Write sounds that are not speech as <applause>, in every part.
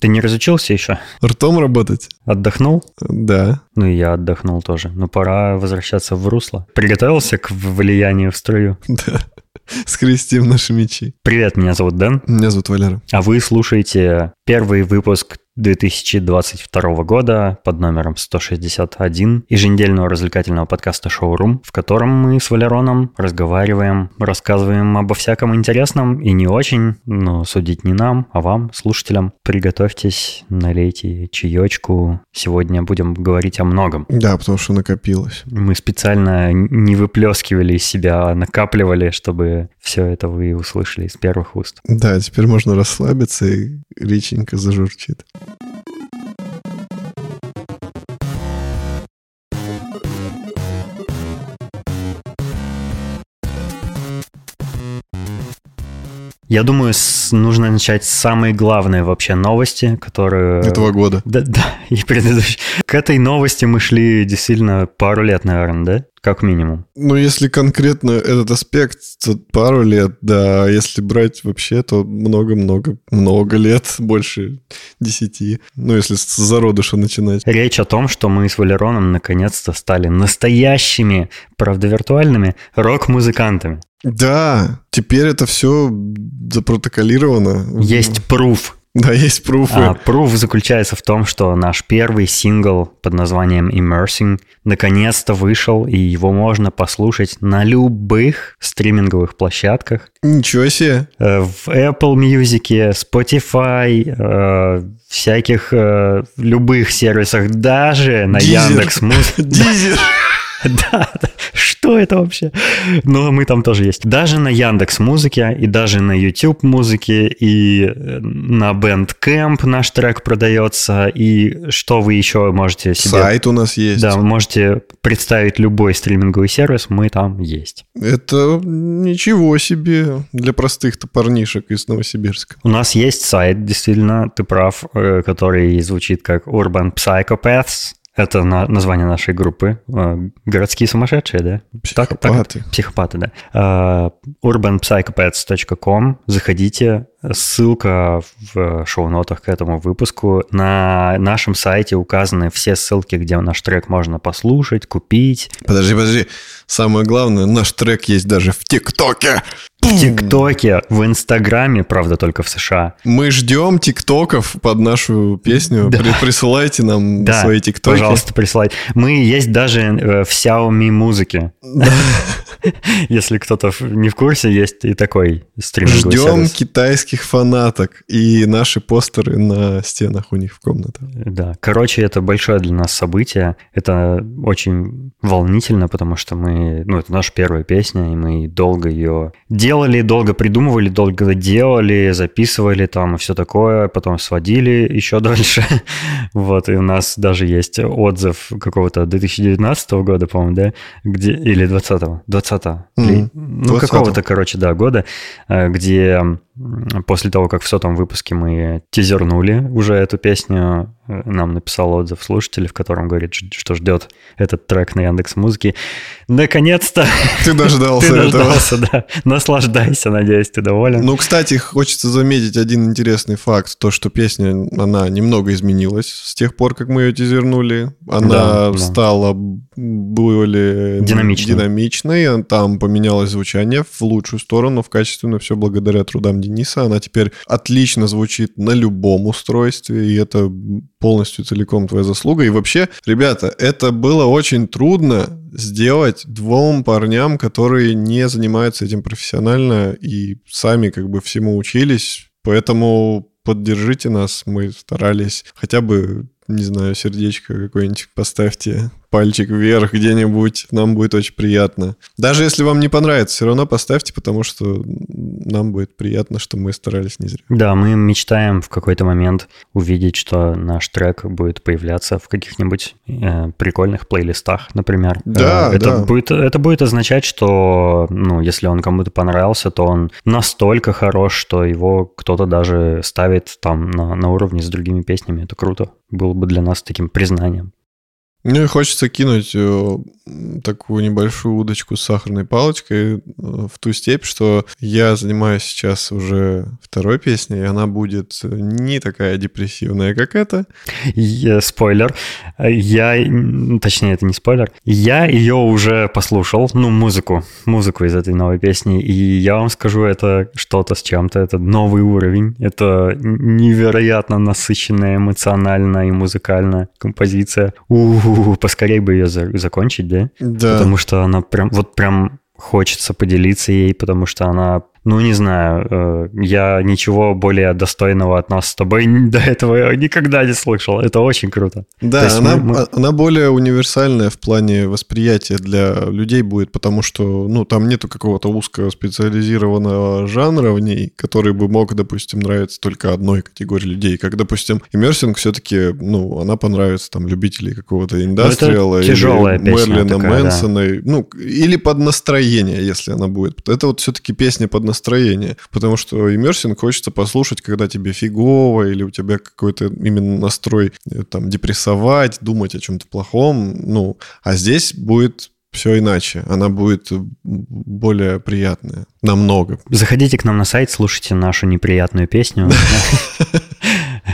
Ты не разучился еще? Ртом работать? Отдохнул? Да. Ну и я отдохнул тоже. Но пора возвращаться в русло. Приготовился к влиянию в струю? <laughs> Да. Скрестим наши мечи. Привет, меня зовут Дэн. Меня зовут Валера. А вы слушаете первый выпуск 2022 года под номером 161 еженедельного развлекательного подкаста «Шоурум», в котором мы с Валероном разговариваем, рассказываем обо всяком интересном и не очень, но судить не нам, а вам, слушателям. Приготовьтесь, налейте чаечку. Сегодня будем говорить о многом. Да, потому что накопилось. Мы специально не выплескивали из себя, а накапливали, чтобы все это вы услышали из первых уст. Да, теперь можно расслабиться и реченька зажурчит. Я думаю, с, нужно начать с самой главной вообще новости, которую... Этого года. Да, <laughs> да, и предыдущей. К этой новости мы шли действительно пару лет, наверное, да? Как минимум. Ну, если конкретно этот аспект, то пару лет, да. А если брать вообще, то много-много, много лет, <laughs> больше десяти. Ну, если с зародыша начинать. Речь о том, что мы с Валероном наконец-то стали настоящими, правда виртуальными, рок-музыкантами. Да, теперь это все запротоколировано. Есть пруф. Да, есть пруфы. А, пруф заключается в том, что наш первый сингл под названием Immersing наконец-то вышел, и его можно послушать на любых стриминговых площадках. Ничего себе. Э, В Apple Music, Spotify, э, всяких э, любых сервисах, даже на Дизер. Яндекс Музыке. <laughs> Дизер. <laughs> Да, что это вообще? Но мы там тоже есть. Даже на Яндекс Музыке, и даже на YouTube Музыке, и э, на Bandcamp наш трек продается, и что вы еще можете себе... Сайт у нас есть. Да, можете представить любой стриминговый сервис, мы там есть. Это ничего себе для простых-то парнишек из Новосибирска. У нас есть сайт, действительно, ты прав, э, который звучит как Urban Psychopaths. Это на- название нашей группы. Э, Городские сумасшедшие, да? Так- так- Психопаты. психопаты, да. Э, urbanpsychopaths.com. Заходите. Ссылка в шоу-нотах к этому выпуску. На нашем сайте указаны все ссылки, где наш трек можно послушать, купить. Подожди, подожди. Самое главное, наш трек есть даже в ТикТоке. В ТикТоке, в Инстаграме, правда, только в США. Мы ждем тиктоков под нашу песню. Да. При- присылайте нам Да, свои тиктоки. пожалуйста, присылайте. Мы есть даже э, в Xiaomi музыке. <laughs> Если кто-то не в курсе, есть и такой стриминговый Ждем сервис. китайских фанаток и наши постеры на стенах у них в комнатах. Да, короче, это большое для нас событие. Это очень волнительно, потому что мы, ну, это наша первая песня, и мы долго ее делали, долго придумывали, долго делали, записывали там и все такое, потом сводили еще дальше. <laughs> Вот, и у нас даже есть отзыв какого-то 2019 года, по-моему, да, где, или 20-го, 20-го, Мгм. ну, 20-го. какого-то, короче, да, года, э, где после того, как в сотом выпуске мы тизернули уже эту песню, нам написал отзыв слушатель, в котором говорит, что ждет этот трек на Яндекс Музыке. Наконец-то Ты дождался ты этого. дождался, да. Наслаждайся, надеюсь, ты доволен. Ну, кстати, хочется заметить один интересный факт. То, что песня, она немного изменилась с тех пор, как мы ее тизернули. Она Да, да. стала более Динамичной. динамичной. Там поменялось звучание в лучшую сторону, в качественную. Все благодаря трудам Дениса. Она теперь отлично звучит на любом устройстве. И это полностью целиком твоя заслуга. И вообще, ребята, это было очень трудно сделать двум парням, которые не занимаются этим профессионально и сами как бы всему учились. Поэтому поддержите нас, мы старались хотя бы, не знаю, сердечко какое-нибудь поставьте, пальчик вверх где-нибудь, нам будет очень приятно. Даже если вам не понравится, все равно поставьте, потому что нам будет приятно, что мы старались не зря. Да, мы мечтаем в какой-то момент увидеть, что наш трек будет появляться в каких-нибудь э, прикольных плейлистах, например. Да, Э, это да. будет это будет означать, что, ну, если он кому-то понравился, то он настолько хорош, что его кто-то даже ставит там на, на уровне с другими песнями. Это круто. Было бы для нас таким признанием. Мне хочется кинуть э, такую небольшую удочку с сахарной палочкой э, в ту степь, что я занимаюсь сейчас уже второй песней, и она будет не такая депрессивная, как эта. Я, спойлер. Я, точнее, это не спойлер. Я ее уже послушал, ну, музыку, музыку из этой новой песни, и я вам скажу, это что-то с чем-то, это новый уровень, это невероятно насыщенная эмоционально и музыкальная композиция. <laughs> поскорее бы ее за- закончить, да? Да. Потому что она прям, вот прям хочется поделиться ей, потому что она ну, не знаю, э, я ничего более достойного от нас с тобой <laughs> до этого никогда не слышал. Это очень круто. Да, она, мы, мы... она более универсальная в плане восприятия для людей будет, потому что, ну, там нету какого-то узкого специализированного жанра в ней, который бы мог, допустим, нравиться только одной категории людей. Как, допустим, иммерсинг все-таки, ну, она понравится там любителей какого-то индастриала или Мерлина Мэнсона, да. ну, или под настроение, если она будет. Это вот все-таки песня под настроение настроение. Потому что иммерсинг хочется послушать, когда тебе фигово, или у тебя какой-то именно настрой э, там депрессовать, думать о чем-то плохом. Ну, а здесь будет все иначе. Она будет более приятная. Намного. Заходите к нам на сайт, слушайте нашу неприятную песню. <laughs>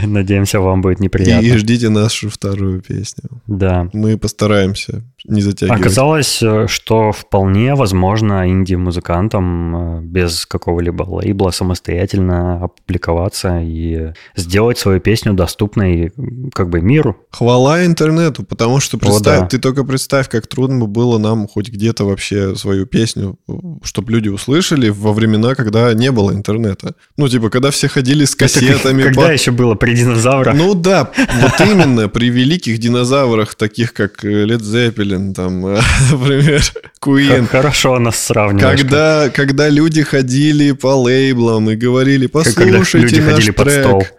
<laughs> Надеемся, вам будет неприятно. И ждите нашу вторую песню. Да. Мы постараемся не затягивать. Оказалось, э, что вполне возможно инди-музыкантам э, без какого-либо лейбла самостоятельно опубликоваться и сделать свою песню доступной как бы миру. Хвала интернету, потому что представь, О, да. ты только представь, как трудно бы было нам хоть где-то вообще свою песню, чтобы люди услышали во времена, когда не было интернета. Ну, типа, когда все ходили с кассетами. Это когда по... еще было при динозаврах? Ну да, вот именно при великих динозаврах, таких как э, Led Zeppelin, Zeppelin, там, <laughs> например, Queen. Хорошо нас сравниваешь. Когда, когда люди ходили по лейблам и говорили, послушайте наш трек.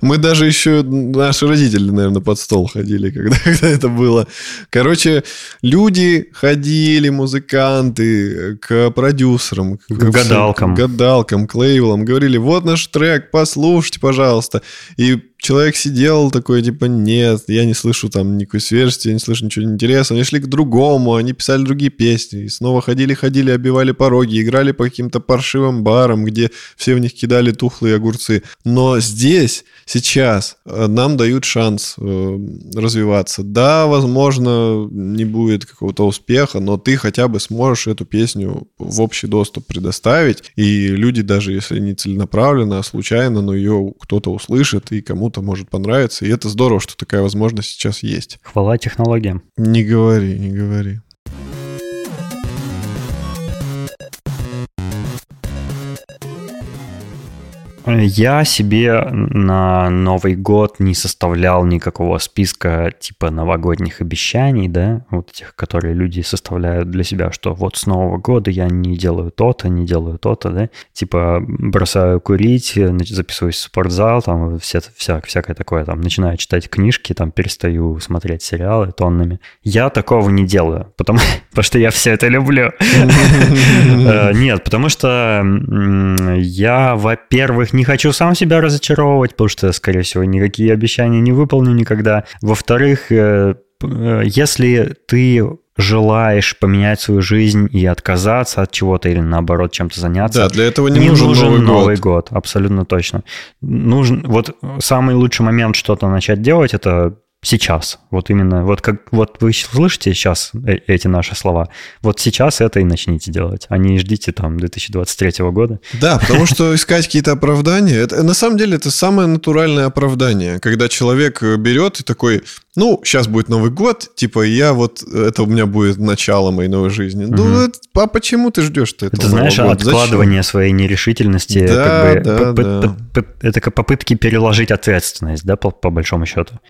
Мы даже еще, наши родители, наверное, под стол ходили, когда, <laughs> когда это было. Короче, люди ходили, музыканты, к продюсерам, к, к гадалкам. К гадалкам, к лейблам, говорили, вот наш трек, послушайте, пожалуйста. И человек сидел такой, типа, нет, я не слышу там никакой свежести, я не слышу ничего интересного. Они шли к другому, они писали другие песни. И снова ходили-ходили, обивали пороги, играли по каким-то паршивым барам, где все в них кидали тухлые огурцы. Но здесь, сейчас, э, нам дают шанс э, развиваться. Да, возможно, не будет какого-то успеха, но ты хотя бы сможешь эту песню в общий доступ предоставить. И люди, даже если не целенаправленно, а случайно, но ее кто-то услышит и кому кому-то может понравиться. И это здорово, что такая возможность сейчас есть. Хвала технологиям. Не говори, не говори. Я себе на Новый год не составлял никакого списка типа новогодних обещаний, да, вот этих, которые люди составляют для себя, что вот с Нового года я не делаю то-то, не делаю то-то, да, типа бросаю курить, записываюсь в спортзал, там все, вся, всякое такое, там начинаю читать книжки, там перестаю смотреть сериалы тоннами. Я такого не делаю, потому, <laughs> потому что я все это люблю. <laughs> Э, нет, потому что я, во-первых, не хочу сам себя разочаровывать, потому что, скорее всего, никакие обещания не выполню никогда. Во-вторых, э, э, если ты желаешь поменять свою жизнь и отказаться от чего-то или наоборот чем-то заняться. Да, для этого не, не нужен, нужен Новый, Новый год. год. Абсолютно точно. Нужен вот самый лучший момент что-то начать делать это сейчас. Вот именно, вот как вот вы слышите сейчас э, эти наши слова, вот сейчас это и начните делать, а не ждите там 2023 года. Да, потому что <laughs> искать какие-то оправдания, это, на самом деле это самое натуральное оправдание, когда человек э, берет и такой, ну, сейчас будет Новый год, типа, я вот, это у меня будет начало моей новой жизни. Угу. Ну, это, а почему ты ждешь-то этого Это, знаешь, года? откладывание Зачем? своей нерешительности, да, как бы, да, да. это как попытки переложить ответственность, да, по, по большому счету.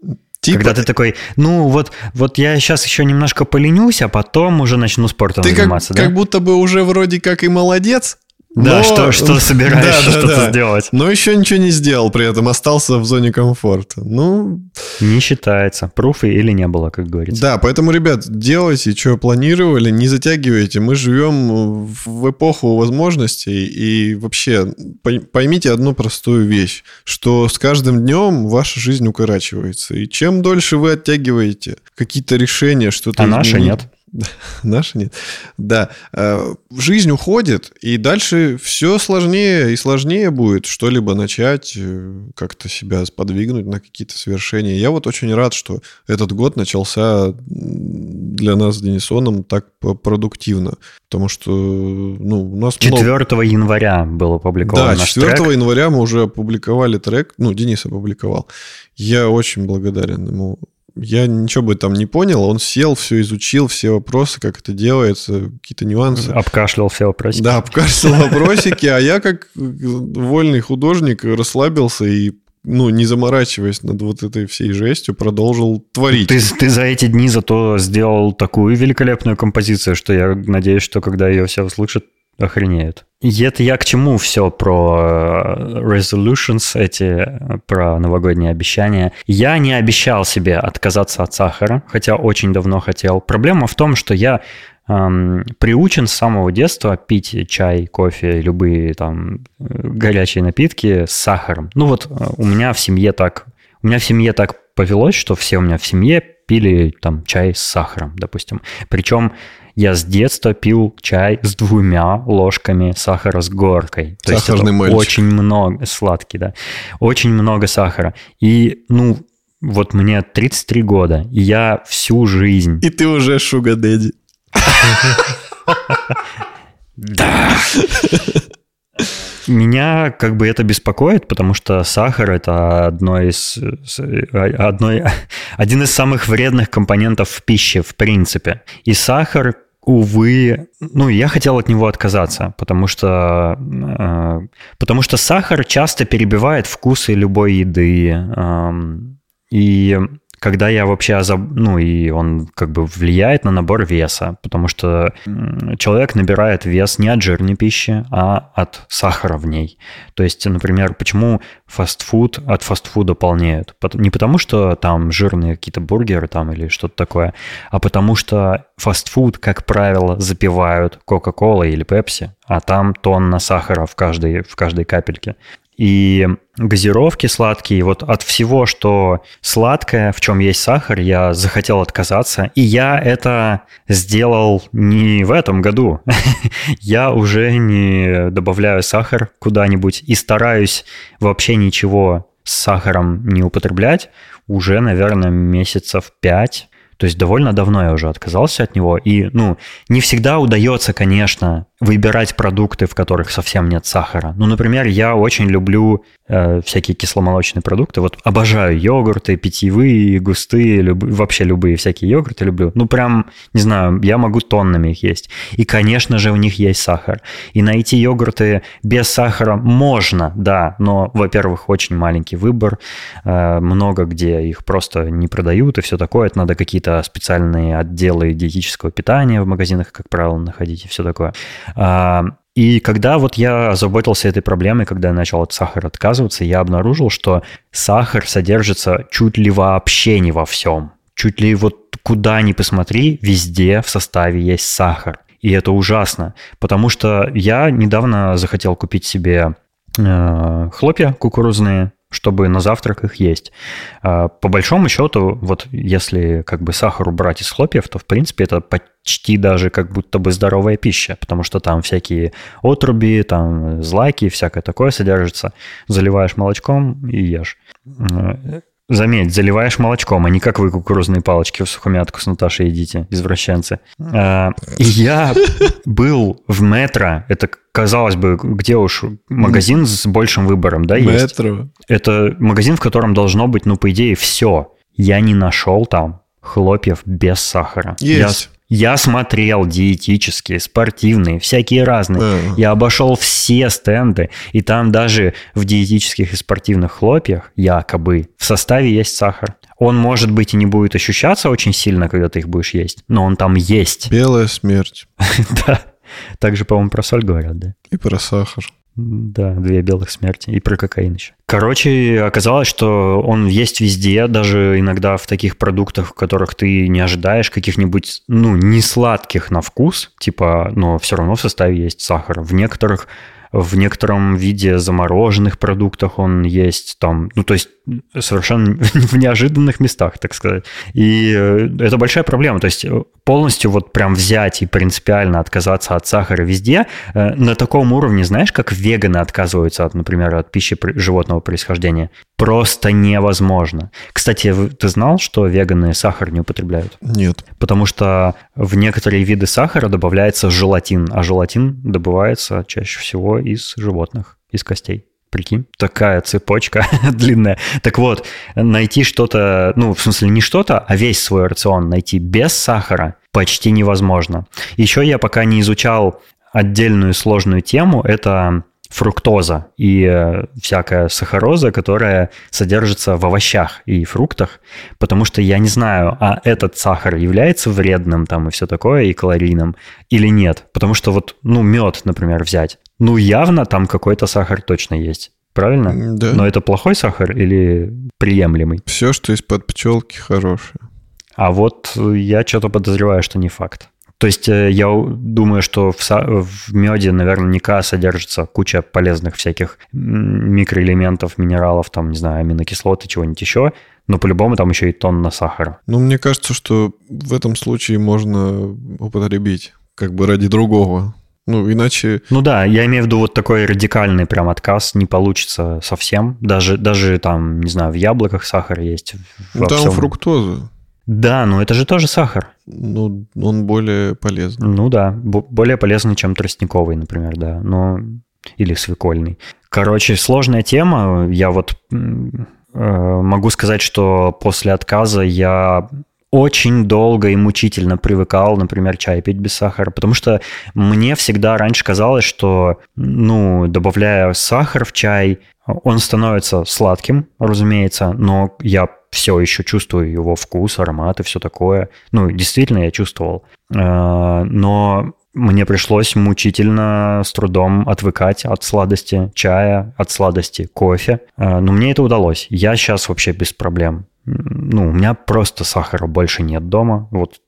Типа... Когда ты такой, ну вот, вот я сейчас еще немножко поленюсь, а потом уже начну спортом ты заниматься. Как, да? как будто бы уже вроде как и молодец, Да, Но- что, что <laughs> собираешься Да, да, что-то да. сделать. Но еще ничего не сделал при этом, остался в зоне комфорта. Ну, Не считается. Пруфы или не было, как говорится. да, поэтому, ребят, делайте, что планировали, не затягивайте. Мы живем в эпоху возможностей, и вообще пой- поймите одну простую вещь, что с каждым днем ваша жизнь укорачивается. И чем дольше вы оттягиваете какие-то решения, что-то А наша изменить- нет. <laughs> Наша нет. Да. Э, Жизнь уходит, и дальше все сложнее и сложнее будет что-либо начать, э, как-то себя сподвигнуть на какие-то свершения. Я вот очень рад, что этот год начался для нас с Денисоном так продуктивно. Потому что ну, у нас много... 4 января был опубликован Да, наш 4 трек. января мы уже опубликовали трек. Ну, Денис опубликовал. Я очень благодарен ему. Я ничего бы там не понял. Он сел, все изучил, все вопросы, как это делается, какие-то нюансы. Обкашлял все вопросы. Да, обкашлял вопросики, а я как вольный художник расслабился и ну, не заморачиваясь над вот этой всей жестью, продолжил творить. Ты, ты за эти дни зато сделал такую великолепную композицию, что я надеюсь, что когда ее все услышат, охренеют. И это я к чему все про э, resolutions эти, э, про новогодние обещания. Я не обещал себе отказаться от сахара, хотя очень давно хотел. Проблема в том, что я эм, приучен с самого детства пить чай, кофе, любые там э, горячие напитки с сахаром. Ну вот у меня в семье так, у меня в семье так повелось, что все у меня в семье пили там чай с сахаром, допустим. Причем я с детства пил чай с двумя ложками сахара с горкой. То есть Сахарный это мальчик. очень много, сладкий, да. Очень много сахара. И, ну, вот мне 33 года, и я всю жизнь... И ты уже шуга дэдди. <laughs> Да! Меня как бы это беспокоит, потому что сахар это одно из, с- одно, <laughs> один из самых вредных компонентов в пище, в принципе. И сахар, увы, ну, я хотел от него отказаться, потому что, э, потому что сахар часто перебивает вкусы любой еды. эм, и когда я вообще, ну, и он как бы влияет на набор веса, потому что человек набирает вес не от жирной пищи, а от сахара в ней. То есть, например, почему фастфуд от фастфуда полнеют? Не потому, что там жирные какие-то бургеры там или что-то такое, а потому что фастфуд, как правило, запивают Кока-Колой или Пепси, а там тонна сахара в каждой, в каждой капельке. И газировки сладкие, вот от всего, что сладкое, в чем есть сахар, я захотел отказаться. И я это сделал не в этом году. <laughs> Я уже не добавляю сахар куда-нибудь и стараюсь вообще ничего с сахаром не употреблять уже, наверное, месяцев пять. То есть довольно давно я уже отказался от него. И, ну, не всегда удается, конечно, выбирать продукты, в которых совсем нет сахара. Ну, например, я очень люблю э, всякие кисломолочные продукты. Вот обожаю йогурты, питьевые, густые, люб- вообще любые всякие йогурты люблю. Ну, прям, не знаю, я могу тоннами их есть. И, конечно же, у них есть сахар. И найти йогурты без сахара можно, да, но, во-первых, очень маленький выбор. Э, много где их просто не продают и все такое. Это надо какие-то специальные отделы диетического питания в магазинах, как правило, находить и все такое. А, И когда вот я озаботился этой проблемой, когда я начал от сахара отказываться, я обнаружил, что сахар содержится чуть ли вообще не во всем. Чуть ли вот куда ни посмотри, везде в составе есть сахар. И это ужасно, потому что я недавно захотел купить себе э, хлопья кукурузные, чтобы на завтрак их есть. А, По большому счету, вот если как бы сахар убрать из хлопьев, то в принципе это почти даже как будто бы здоровая пища, потому что там всякие отруби, там злаки, всякое такое содержится. Заливаешь молочком и ешь. Заметь, заливаешь молочком, а не как вы кукурузные палочки в сухомятку с Наташей едите, извращенцы. А, И я был в метро, это, казалось бы, где уж магазин с большим выбором, да, есть? Метро. Это магазин, в котором должно быть, ну, по идее, все. Я не нашел там хлопьев без сахара. Есть. Я, смотрел диетические, спортивные, всякие разные. Я обошел все стенды, и там даже в диетических и спортивных хлопьях якобы в составе есть сахар. Он, может быть, и не будет ощущаться очень сильно, когда ты их будешь есть, но он там есть. Белая смерть. <laughs> Да. Также, по-моему, про соль говорят, да? И про сахар. Да, две белых смерти. И про кокаин еще. Короче, оказалось, что он есть везде, даже иногда в таких продуктах, в которых ты не ожидаешь каких-нибудь, ну, не сладких на вкус, типа, но все равно в составе есть сахар. В некоторых в некотором виде замороженных продуктах он есть там, ну то есть совершенно <laughs> в неожиданных местах, так сказать. И э, это большая проблема. То есть э, полностью вот прям взять и принципиально отказаться от сахара везде э, на таком уровне, знаешь, как веганы отказываются, от, например, от пищи животного происхождения, просто невозможно. Кстати, ты знал, что веганы сахар не употребляют? Нет. Потому что в некоторые виды сахара добавляется желатин, а желатин добывается чаще всего из животных, из костей. Прикинь, такая цепочка <laughs> длинная. Так вот, найти что-то, ну, в смысле не что-то, а весь свой рацион найти без сахара почти невозможно. Еще я пока не изучал отдельную сложную тему, это фруктоза и э, всякая сахароза, которая содержится в овощах и фруктах, потому что я не знаю, а этот сахар является вредным там и все такое, и калорийным, или нет. Потому что вот, ну, мед, например, взять. Ну, явно там какой-то сахар точно есть. Правильно? Да. Но это плохой сахар или приемлемый? Все, что из-под пчелки, хорошее. А вот я что-то подозреваю, что не факт. То есть э, я думаю, что в, в меде наверняка содержится куча полезных всяких микроэлементов, минералов, там, не знаю, аминокислоты, чего-нибудь еще, но по-любому там еще и тонна сахара. Ну, мне кажется, что в этом случае можно употребить как бы ради другого. Ну, иначе... Ну да, я имею в виду вот такой радикальный прям отказ не получится совсем. Даже, даже там, не знаю, в яблоках сахар есть. Ну, там всем... фруктоза. Да, но это же тоже сахар. Ну, он более полезный. Ну да, более полезный, чем тростниковый, например, да. Но... Или свекольный. Короче, сложная тема. Я вот э, могу сказать, что после отказа я очень долго и мучительно привыкал, например, чай пить без сахара, потому что мне всегда раньше казалось, что, ну, добавляя сахар в чай, он становится сладким, разумеется, но я все еще чувствую его вкус, аромат и все такое. Ну, действительно, я чувствовал. Э, но мне пришлось мучительно с трудом отвыкать от сладости чая, от сладости кофе. Э, но мне это удалось. Я сейчас вообще без проблем. Ну, у меня просто сахара больше нет дома. Вот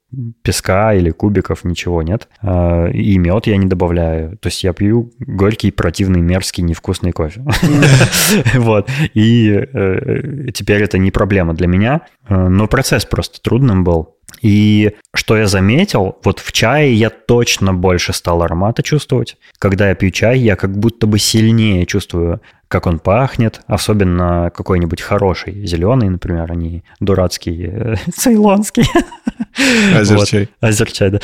песка или кубиков, ничего нет. А, и мед я не добавляю. То есть я пью горький, противный, мерзкий, невкусный кофе. <laughs> Вот. И э, теперь это не проблема для меня. Э, но процесс просто трудным был. И что я заметил, вот в чае я точно больше стал аромата чувствовать. Когда я пью чай, я как будто бы сильнее чувствую как он пахнет, особенно какой-нибудь хороший, зеленый, например, а не дурацкий, э, <laughs> цейлонский. <laughs> Азерчай. Вот. Азерчай, да.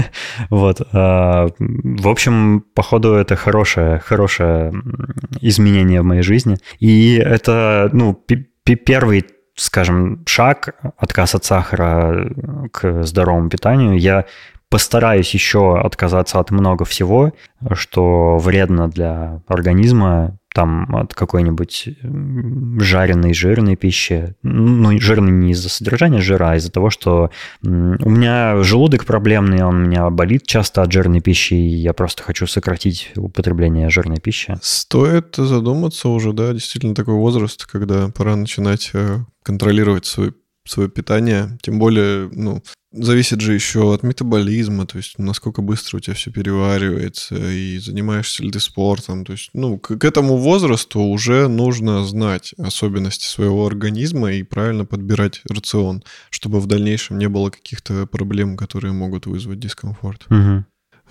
<laughs> вот. А, в общем, походу, это хорошее, хорошее изменение в моей жизни. И это, ну, первый скажем, шаг, отказ от сахара к здоровому питанию, я постараюсь еще отказаться от много всего, что вредно для организма, там от какой-нибудь жареной, жирной пищи. Ну, жирной не из-за содержания жира, а из-за того, что у меня желудок проблемный, он у меня болит часто от жирной пищи, и я просто хочу сократить употребление жирной пищи. Стоит задуматься уже, да, действительно такой возраст, когда пора начинать э, контролировать свой свое питание. Тем более, ну, зависит же еще от метаболизма, то есть насколько быстро у тебя все переваривается, и занимаешься ли ты спортом. То есть, ну, к, к этому возрасту уже нужно знать особенности своего организма и правильно подбирать рацион, чтобы в дальнейшем не было каких-то проблем, которые могут вызвать дискомфорт. Угу.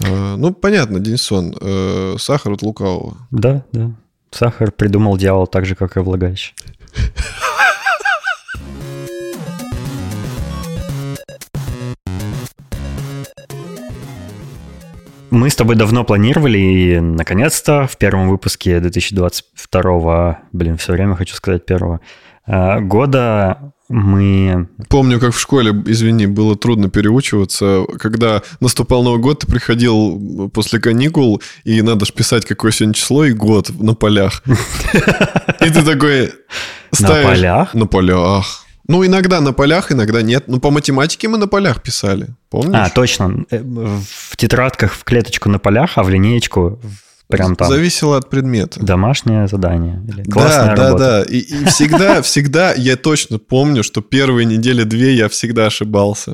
А, ну, понятно, Денисон, э, сахар от лукавого. Да, да. Сахар придумал дьявол так же, как и влагалище. <laughs> Мы с тобой давно планировали, и наконец-то в первом выпуске 2022, блин, все время хочу сказать первого, э, года мы... Помню, как в школе, извини, было трудно переучиваться. Когда наступал Новый год, ты приходил после каникул, и надо же писать, какое сегодня число и год на полях. <laughs> И ты такой... На полях? На полях. Ну, иногда на полях, иногда нет. Ну, по математике мы на полях писали, помнишь? А, точно. Э, В тетрадках в клеточку на полях, а в линеечку прям там. Зависело от предмета. Домашнее задание. Или Да, классная да, работа. да. И, и всегда, всегда я точно помню, что первые недели две я всегда ошибался.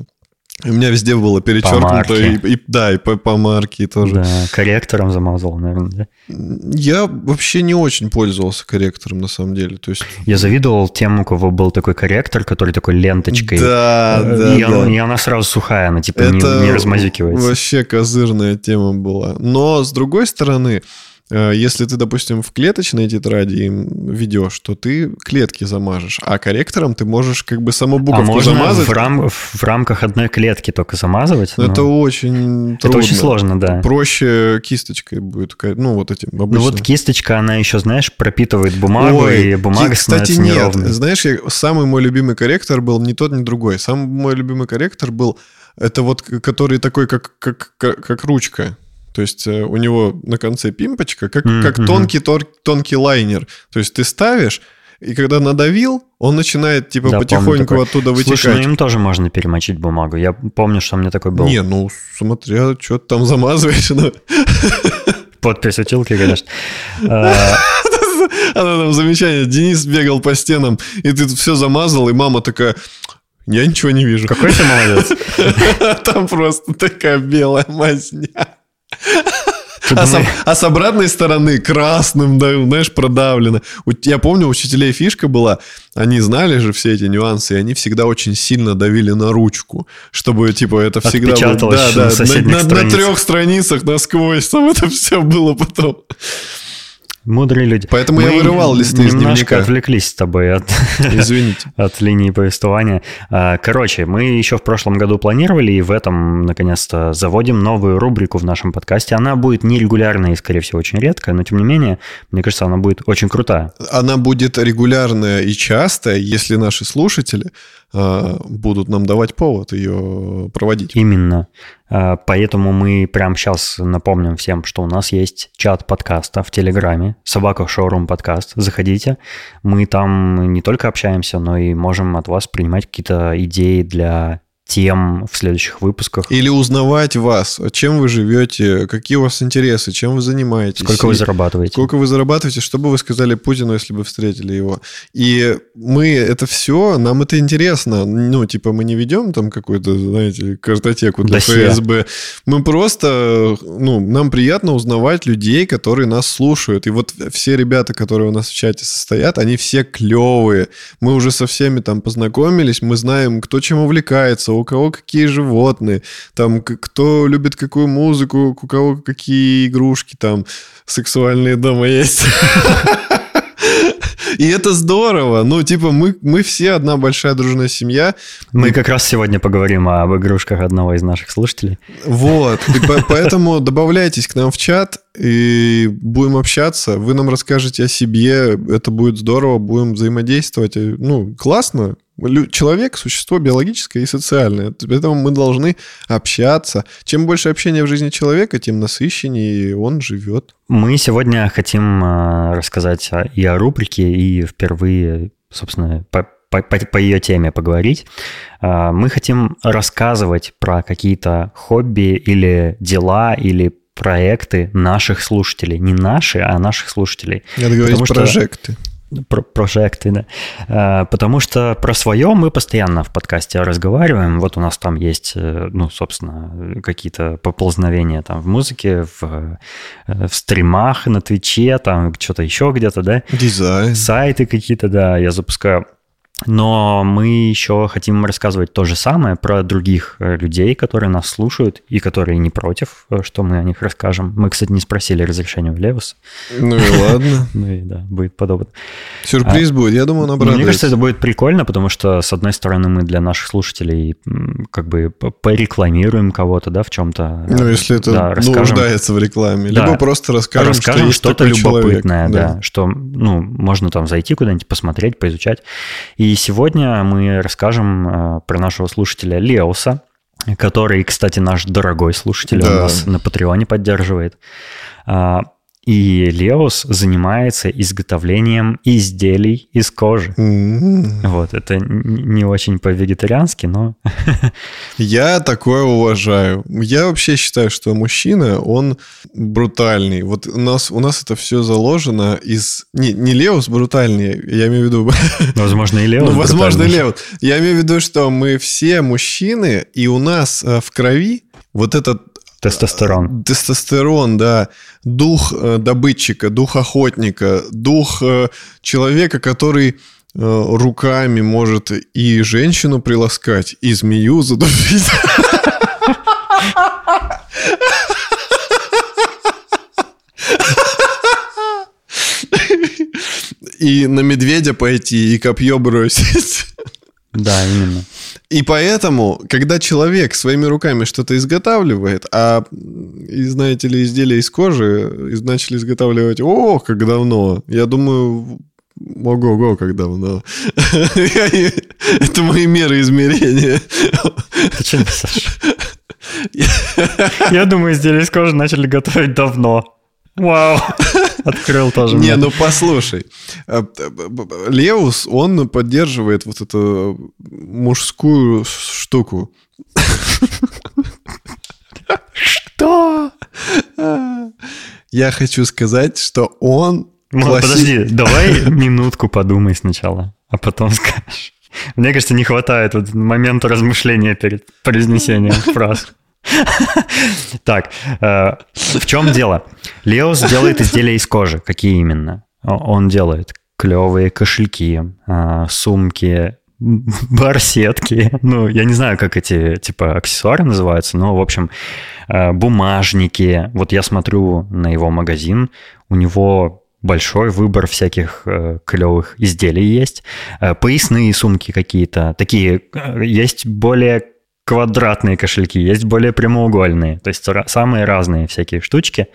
У меня везде было перечеркнуто. И, и- да, и по, по марке тоже. Да, корректором замазал, наверное. да. Я вообще не очень пользовался корректором, на самом деле. То есть, Я завидовал тем, у кого был такой корректор, который такой ленточкой. да, да, и, да. она, и она сразу сухая, она типа не, Это не размазюкивается. вообще козырная тема была. Но, с другой стороны, если ты, допустим, в клеточной тетради им ведешь, то ты клетки замажешь, а корректором ты можешь как бы саму А буковку можно замазать. в, рам- в рамках одной клетки только замазывать? Но Ну, Это очень это трудно. очень сложно, да. Проще кисточкой будет, ну, вот этим Ну обычно. вот кисточка, она еще, знаешь, пропитывает бумагу, Ой, и бумага кстати, становится нет. неровной. Знаешь, я- самый мой любимый корректор был не тот, не другой. Самый мой любимый корректор был, это вот, который такой, как, как, как, как ручка. То есть э, у него на конце пимпочка, как, М, как тонкий, тор- тонкий лайнер. То есть ты ставишь, и когда надавил, он начинает типа Да, потихоньку оттуда Слушай, вытекать. ну им тоже можно перемочить бумагу. Я помню, что у меня такой был. Не, ну смотря, что ты там замазываешь. ну. Подпись училки, конечно. <laughs> А, Она там замечание. Денис бегал по стенам, и ты все замазал, и мама такая, я ничего не вижу. Какой ты молодец. <laughs> Там просто такая белая мазня. А с, думаешь- а с обратной стороны красным, да, знаешь, продавлено. Я помню, у учителей фишка была, они знали же все эти нюансы, и они всегда очень сильно давили на ручку, чтобы, типа, это всегда... было- Отпечаталось на соседних на, страницах. трех страницах насквозь, <laughs> там это все было потом. Мудрые люди. Поэтому я Мы вырывал листы из Немножко дневника. отвлеклись с тобой от, <laughs> Извините. <laughs> от линии повествования. А, Короче, мы еще в прошлом году планировали, и в этом, наконец-то, заводим новую рубрику в нашем подкасте. Она будет нерегулярная и, скорее всего, очень редкая, но, тем не менее, мне кажется, она будет очень крутая. Она будет регулярная и частая, если наши слушатели будут нам давать повод ее проводить. Именно. А, Поэтому мы прямо сейчас напомним всем, что у нас есть чат подкаста в Телеграме, собака шоурум подкаст. Заходите. Мы там не только общаемся, но и можем от вас принимать какие-то идеи для тем в следующих выпусках. Или узнавать вас, чем вы живете, какие у вас интересы, чем вы занимаетесь. Сколько вы зарабатываете? Сколько вы зарабатываете, что бы вы сказали Путину, если бы встретили его? И мы это все, нам это интересно. Ну, типа, мы не ведем там какую-то, знаете, картотеку для Досье. ФСБ. Мы просто, ну, нам приятно узнавать людей, которые нас слушают. И вот все ребята, которые у нас в чате состоят, они все клевые. Мы уже со всеми там познакомились, мы знаем, кто чем увлекается, у кого какие животные, там, кто любит какую музыку, у кого какие игрушки, там, сексуальные дома есть. <laughs> И это здорово. Ну, типа, мы, мы все одна большая дружная семья. Мы как раз сегодня поговорим об игрушках одного из наших слушателей. Вот. И по- <laughs> поэтому добавляйтесь к нам в чат и будем общаться. Вы нам расскажете о себе. Это будет здорово. Будем взаимодействовать. Ну, классно. Человек – существо биологическое и социальное. Поэтому мы должны общаться. Чем больше общения в жизни человека, тем насыщеннее он живет. Мы сегодня хотим э, рассказать и о рубрике, и впервые, собственно, по, по, по- ее теме поговорить. Э, Мы хотим рассказывать про какие-то хобби или дела, или проекты наших слушателей. Не наши, а наших слушателей. Надо говорить Потому что- прожекты. Про прожекты, да. А, Потому что про свое мы постоянно в подкасте разговариваем. Вот у нас там есть, э, ну, собственно, какие-то поползновения там в музыке, в, э, в стримах на Твиче, там что-то еще где-то, да. Дизайн. Сайты какие-то, да, я запускаю. Но мы еще хотим рассказывать то же самое про других э, людей, которые нас слушают и которые не против, э, что мы о них расскажем. Мы, кстати, не спросили разрешения у Левуса. Ну и ладно. <laughs> Ну и да, будет подобно. Сюрприз будет. Я думаю, он Ну, обрадуется. Мне кажется, это будет прикольно, потому что, с одной стороны, мы для наших слушателей как бы порекламируем кого-то, да, в чем-то. Ну, если это да, ну, нуждается в рекламе. Либо просто расскажем, расскажем что есть что-то любопытное, да. что, ну, можно там зайти куда-нибудь, посмотреть, поизучать. И сегодня мы расскажем э, про нашего слушателя Леоса, который, кстати, наш дорогой слушатель, он Да. нас на Патреоне поддерживает. И Леос занимается изготовлением изделий из кожи. М. Вот, это не очень по-вегетариански, но... <laughs> Я такое уважаю. Я вообще считаю, что мужчина, он брутальный. Вот у нас, у нас это все заложено из... Не, не Леус брутальнее, я имею в виду... Возможно, и Леос Ну, возможно, брутальный. Леус. Я имею в виду, что мы все мужчины, и у нас э, в крови вот этот Тестостерон. Тестостерон, да. Дух э, добытчика, дух охотника, дух э, человека, который э, руками может и женщину приласкать, и змею задушить. И на медведя пойти, и копье бросить. Да, именно. И поэтому, когда человек своими руками что-то изготавливает, а, и, знаете ли, изделия из кожи начали изготавливать, о, как давно, я думаю, ого-го, как давно. <laughs> Это мои меры измерения. Что несешь? <laughs> Я думаю, изделия из кожи начали готовить давно. Вау. <laughs> Открыл тоже. Не, ну послушай. Б- Леус, он поддерживает вот эту мужскую штуку. Что? Я хочу сказать, что он... Ну, Подожди, давай <laughs> минутку подумай сначала, а потом скажешь. Мне кажется, не хватает вот момента размышления перед произнесением фраз. <laughs> Так, э, в чем дело? Леос делает изделия из кожи. Какие именно? Он делает клевые кошельки, э, сумки, <laughs> барсетки. Ну, я не знаю, как эти, типа, аксессуары называются, но, в общем, э, бумажники. Вот я смотрю на его магазин, у него большой выбор всяких э, клевых изделий есть. Э, поясные сумки какие-то. Такие э, есть более квадратные кошельки, есть более прямоугольные. То есть самые разные всякие штучки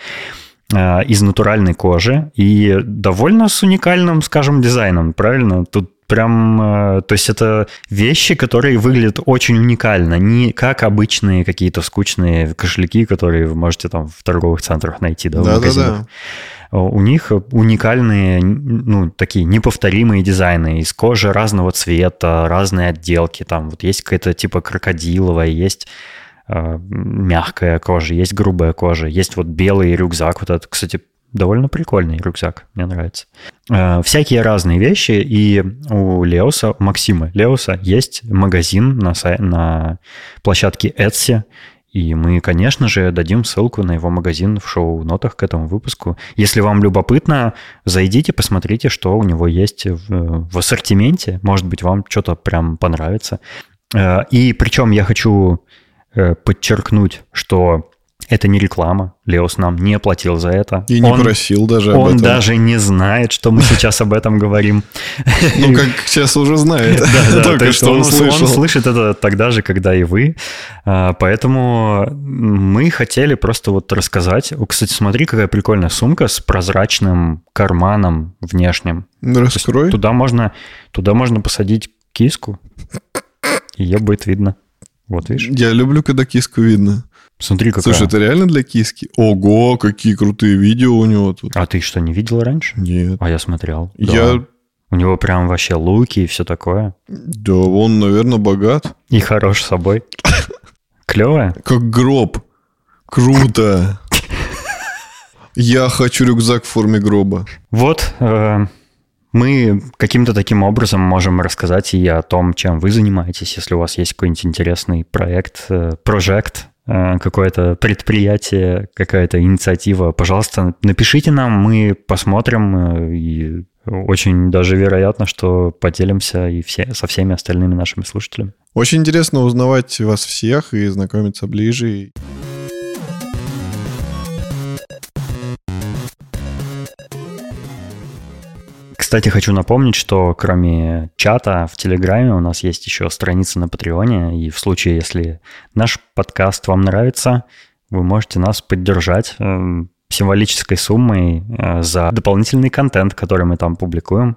э, из натуральной кожи и довольно с уникальным, скажем, дизайном, правильно? Тут прям, э, то есть это вещи, которые выглядят очень уникально, не как обычные какие-то скучные кошельки, которые вы можете там в торговых центрах найти, да, в магазинах. Да-да-да. У них уникальные, ну, такие неповторимые дизайны из кожи разного цвета, разные отделки. Там вот есть какая-то типа крокодиловая, есть э, мягкая кожа, есть грубая кожа, есть вот белый рюкзак. Вот это, кстати, довольно прикольный рюкзак, мне нравится. Э, всякие разные вещи, и у Леоса, у Максима Леоса есть магазин на, на площадке Etsy, и мы, конечно же, дадим ссылку на его магазин в шоу-нотах к этому выпуску. Если вам любопытно, зайдите, посмотрите, что у него есть в, в ассортименте. Может быть, вам что-то прям понравится. Э, И причем я хочу э, подчеркнуть, что это не реклама. Леос нам не платил за это. И не он, просил даже об он этом. даже не знает, что мы сейчас об этом говорим. <laughs> Ну, как сейчас уже знает. <laughs> Да, да, то Только что он он слышал. слышит это тогда же, когда и вы. А, Поэтому мы хотели просто вот рассказать. Кстати, смотри, какая прикольная сумка с прозрачным карманом внешним. Ну, Раскрой. Туда можно, туда можно посадить киску, ее будет видно. Вот, видишь? Я люблю, когда киску видно. Смотри, какая. Слушай, это реально для киски? Ого, какие крутые видео у него тут. А ты что, не видел раньше? Нет. А я смотрел. Да. Я... У него прям вообще луки и все такое. Да, он, наверное, богат. И хорош собой. Клевая? Как гроб. Круто. Я хочу рюкзак в форме гроба. Вот э, мы каким-то таким образом можем рассказать и о том, чем вы занимаетесь, если у вас есть какой-нибудь интересный проект, э, прожект, какое-то предприятие, какая-то инициатива. Пожалуйста, напишите нам, мы посмотрим э, и очень даже вероятно, что поделимся и все, со всеми остальными нашими слушателями. Очень интересно узнавать вас всех и знакомиться ближе. Кстати, хочу напомнить, что кроме чата в Телеграме у нас есть еще страница на Патреоне, и в случае, если наш подкаст вам нравится, вы можете нас поддержать э, символической суммой э, за дополнительный контент, который мы там публикуем.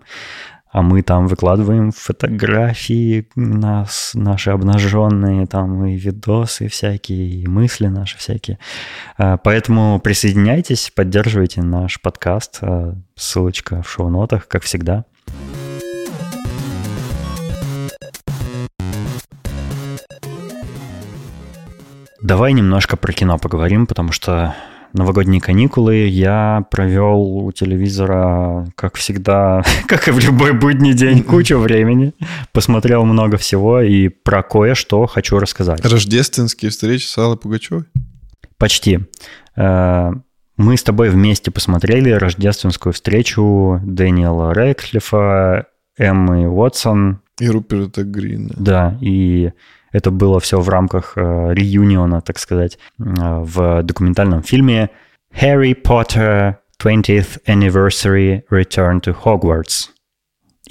А мы там выкладываем фотографии нас, наши обнаженные, там и видосы всякие, и мысли наши всякие. А, поэтому присоединяйтесь, поддерживайте наш подкаст. А, ссылочка в шоу-нотах, как всегда. Давай немножко про кино поговорим, потому что новогодние каникулы я провел у телевизора, как всегда, <laughs> как и в любой будний день, кучу времени. Посмотрел много всего и про кое-что хочу рассказать. Рождественские встречи с Аллой Пугачевой? Почти. Э, мы с тобой вместе посмотрели рождественскую встречу Дэниела Рэдклиффа, Эммы Уотсон. И Руперта Грина. Да, и это было все в рамках э, реюниона, так сказать, э, в документальном фильме «Harry Potter 20th Anniversary Return to Hogwarts».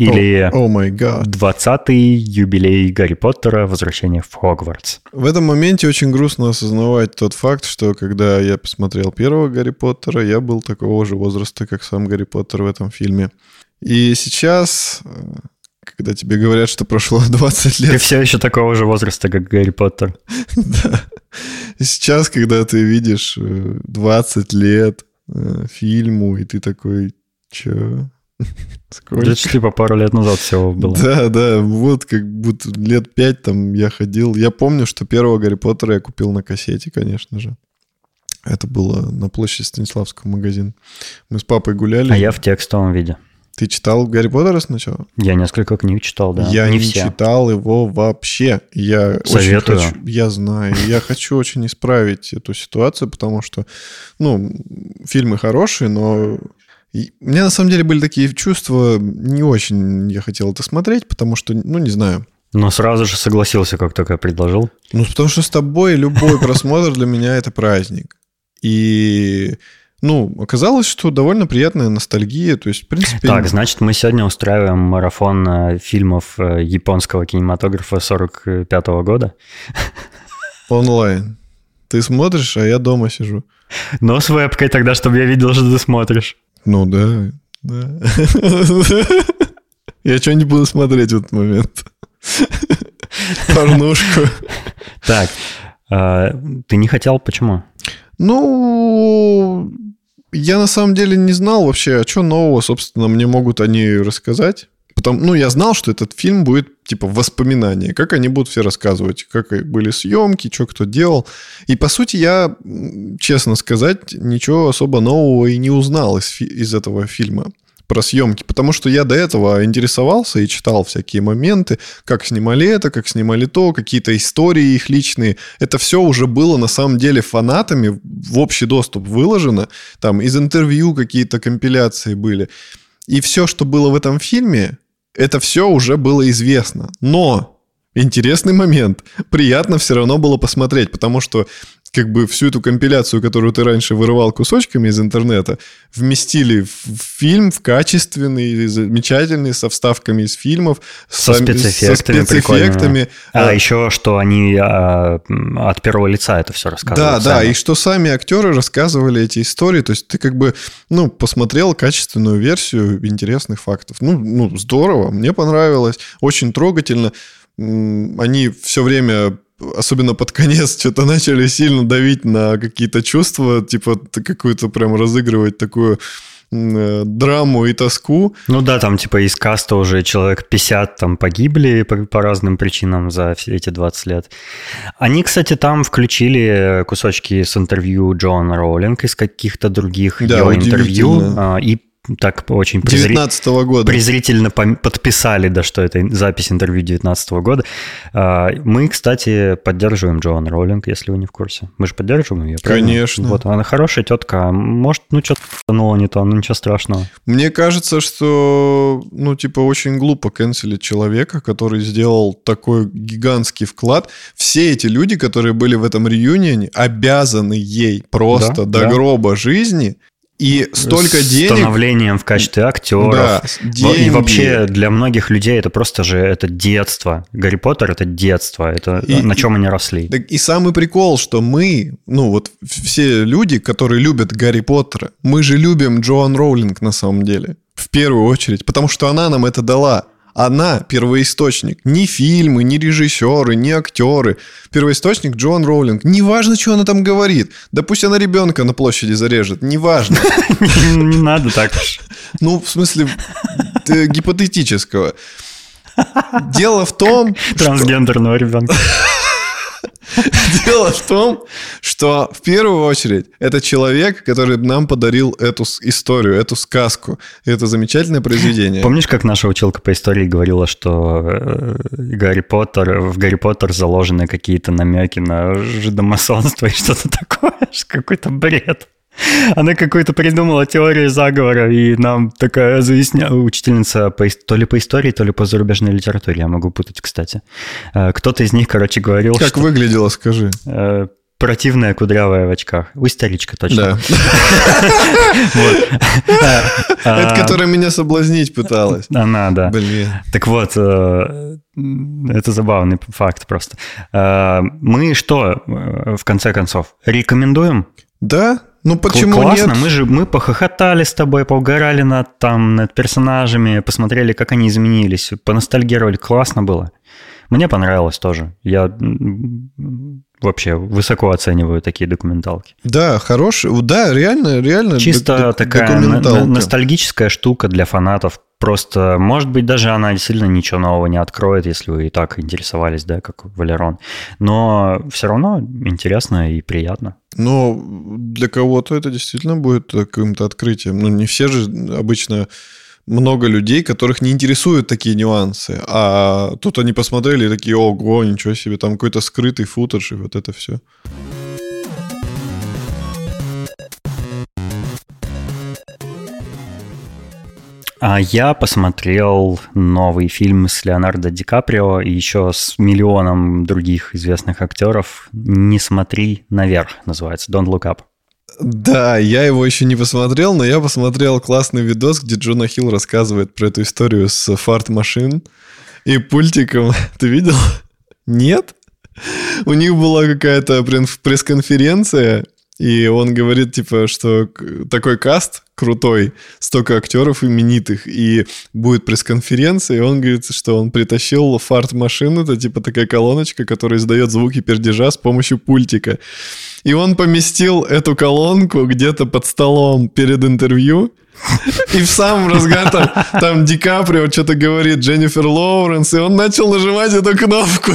Или oh, oh my God. 20-й юбилей Гарри Поттера «Возвращение в Хогвартс». В этом моменте очень грустно осознавать тот факт, что когда я посмотрел первого Гарри Поттера, я был такого же возраста, как сам Гарри Поттер в этом фильме. И сейчас э, когда тебе говорят, что прошло <laughs> 20 лет. Ты все еще такого же возраста, как Гарри Поттер. <laughs> Да. Сейчас, когда ты видишь 20 э, лет э, фильму, и ты такой, чё? <laughs> Сколько? Это типа пару лет назад всего было. Да, да, вот как будто лет пять там я ходил. Я помню, что первого Гарри Поттера я купил на кассете, конечно же. Это было на площади Станиславского магазин. Мы с папой гуляли. А я в текстовом виде. Ты читал Гарри Поттера сначала? Я несколько книг читал, да. Я не, не все. читал его вообще. Я Советую. Очень хочу, я знаю. Я хочу очень исправить эту ситуацию, потому что, ну, фильмы хорошие, но и у меня на самом деле были такие чувства, не очень я хотел это смотреть, потому что, ну, не знаю. Но сразу же согласился, как только я предложил. Ну, потому что с тобой любой просмотр для меня это праздник. И ну, оказалось, что довольно приятная ностальгия, то есть, в принципе... Так, значит, мы сегодня устраиваем марафон э, фильмов э, японского кинематографа 45 -го года. Онлайн. Ты смотришь, а я дома сижу. Но с вебкой тогда, чтобы я видел, что ты смотришь. Ну да, да. Я что-нибудь буду смотреть в этот момент. Порнушку. Так, а, ты не хотел, почему? Ну, я на самом деле не знал вообще, а что нового, собственно, мне могут они рассказать. Потом, ну, я знал, что этот фильм будет типа воспоминания, как они будут все рассказывать, как были съемки, что кто делал. И по сути я, честно сказать, ничего особо нового и не узнал из, из этого фильма про съемки, потому что я до этого интересовался и читал всякие моменты, как снимали это, как снимали то, какие-то истории их личные. Это все уже было на самом деле фанатами в общий доступ выложено. Там из интервью какие-то компиляции были. И все, что было в этом фильме, это все уже было известно. Но интересный момент. Приятно все равно было посмотреть, потому что как бы всю эту компиляцию, которую ты раньше вырывал кусочками из интернета, вместили в фильм, в качественный, замечательный, со вставками из фильмов, со сам, спецэффектами. Со спецэффектами. А, а еще, что они а, от первого лица это все рассказывают. Да, сами. да, и что сами актеры рассказывали эти истории, то есть ты как бы, ну, посмотрел качественную версию интересных фактов. Ну, ну здорово, мне понравилось, очень трогательно. Они все время особенно под конец, что-то начали сильно давить на какие-то чувства, типа какую-то прям разыгрывать такую э, драму и тоску. Ну да, там типа из каста уже человек 50 там погибли по, по разным причинам за все эти 20 лет. Они, кстати, там включили кусочки с интервью Джона Роулинг из каких-то других да, ее интервью а, и так очень презри... 19 -го года. презрительно подписали, да, что это запись интервью 19 -го года. А, мы, кстати, поддерживаем Джоан Роллинг, если вы не в курсе. Мы же поддерживаем ее, правильно? Конечно. Вот, она хорошая тетка. А может, ну, что-то ну, не то, ну, ничего страшного. Мне кажется, что, ну, типа, очень глупо канцелить человека, который сделал такой гигантский вклад. Все эти люди, которые были в этом реюнионе, обязаны ей просто да, до да. гроба жизни и столько денег... становлением в качестве актеров. Да, деньги. И вообще для многих людей это просто же это детство. Гарри Поттер — это детство, это и, на чем они росли. И, и самый прикол, что мы, ну вот все люди, которые любят Гарри Поттера, мы же любим Джоан Роулинг на самом деле. В первую очередь, потому что она нам это дала. Она первоисточник. Ни фильмы, ни режиссеры, ни актеры. Первоисточник Джон Роулинг. Неважно, что она там говорит. Да пусть она ребенка на площади зарежет. Неважно. <laughs> Не надо так. Ну, в смысле, гипотетического. Дело в том... Трансгендерного ребенка. <laughs> Дело в том, что в первую очередь это человек, который нам подарил эту историю, эту сказку. это замечательное произведение. Помнишь, как наша училка по истории говорила, что э, Гарри Поттер, в Гарри Поттер заложены какие-то намеки на жидомасонство и что-то <laughs> такое? Какой-то бред. Она какую-то придумала теорию заговора, и нам такая заясня... учительница по... то ли по истории, то ли по зарубежной литературе, я могу путать, кстати. Э, кто-то из них, короче, говорил, Как что... выглядела, скажи? Э, противная кудрявая в очках. У историчка точно. <laughs> <laughs> Это которая меня соблазнить пыталась. Она, да. Блин. Так вот, э, это забавный факт просто. Мы что, в конце концов, рекомендуем? Да, ну почему Классно, нет? мы же мы похохотали с тобой, поугорали над, там, над персонажами, посмотрели, как они изменились, поностальгировали. Классно было. Мне понравилось тоже. Я вообще высоко оцениваю такие документалки. Да, хороший. Да, реально, реально. Чисто такая ностальгическая штука для фанатов. Просто, может быть, даже она действительно ничего нового не откроет, если вы и так интересовались, да, как Валерон. Но все равно интересно и приятно. Но для кого-то это действительно будет каким-то открытием. Ну, не все же обычно много людей, которых не интересуют такие нюансы. А тут они посмотрели и такие, ого, ничего себе, там какой-то скрытый футаж и вот это все. А я посмотрел новый фильм с Леонардо Ди Каприо и еще с миллионом других известных актеров. «Не смотри наверх» называется, «Don't look up». Да, я его еще не посмотрел, но я посмотрел классный видос, где Джона Хилл рассказывает про эту историю с фарт-машин и пультиком. <laughs> Ты видел? Нет? У них была какая-то пресс-конференция, и он говорит, типа, что такой каст крутой, столько актеров именитых, и будет пресс-конференция, и он говорит, что он притащил фарт-машину, это типа такая колоночка, которая издает звуки пердежа с помощью пультика. И он поместил эту колонку где-то под столом перед интервью, и в самом разгаре там, там Ди Каприо что-то говорит, Дженнифер Лоуренс, и он начал нажимать эту кнопку.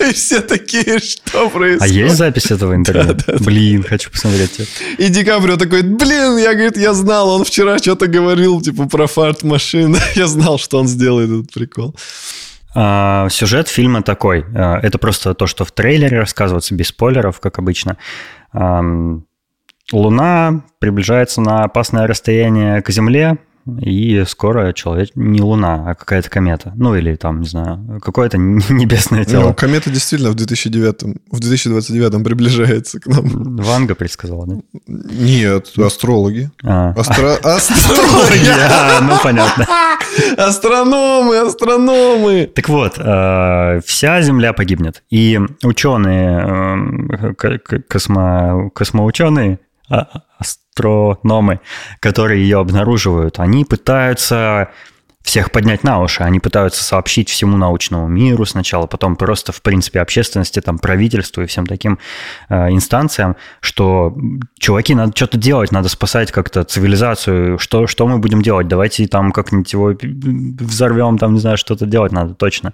И все такие, что происходит? А есть запись этого интервью? Да, да, блин, хочу посмотреть. И Ди Каприо такой, блин, я, говорит, я знал, он вчера что-то говорил, типа, про фарт машин. <laughs> я знал, что он сделает этот прикол. А, сюжет фильма такой. А, это просто то, что в трейлере рассказывается без спойлеров, как обычно. Луна приближается на опасное расстояние к Земле, и скоро человек не Луна, а какая-то комета. Ну, или там, не знаю, какое-то <laughs> небесное тело. Ну, комета действительно в 2009, в 2029 приближается к нам. <laughs> Ванга предсказала, да? Нет, астрологи. А. <laughs> Астрологи! А, ну, понятно. Астрономы, астрономы! Так вот, э, вся Земля погибнет. И ученые, э, космо, космоученые, астрономы, которые ее обнаруживают, они пытаются всех поднять на уши. Они пытаются сообщить всему научному миру сначала, потом просто, в принципе, общественности, там, правительству и всем таким э, инстанциям, что, чуваки, надо что-то делать, надо спасать как-то цивилизацию. Что, что мы будем делать? Давайте там как-нибудь его взорвем, там, не знаю, что-то делать надо точно.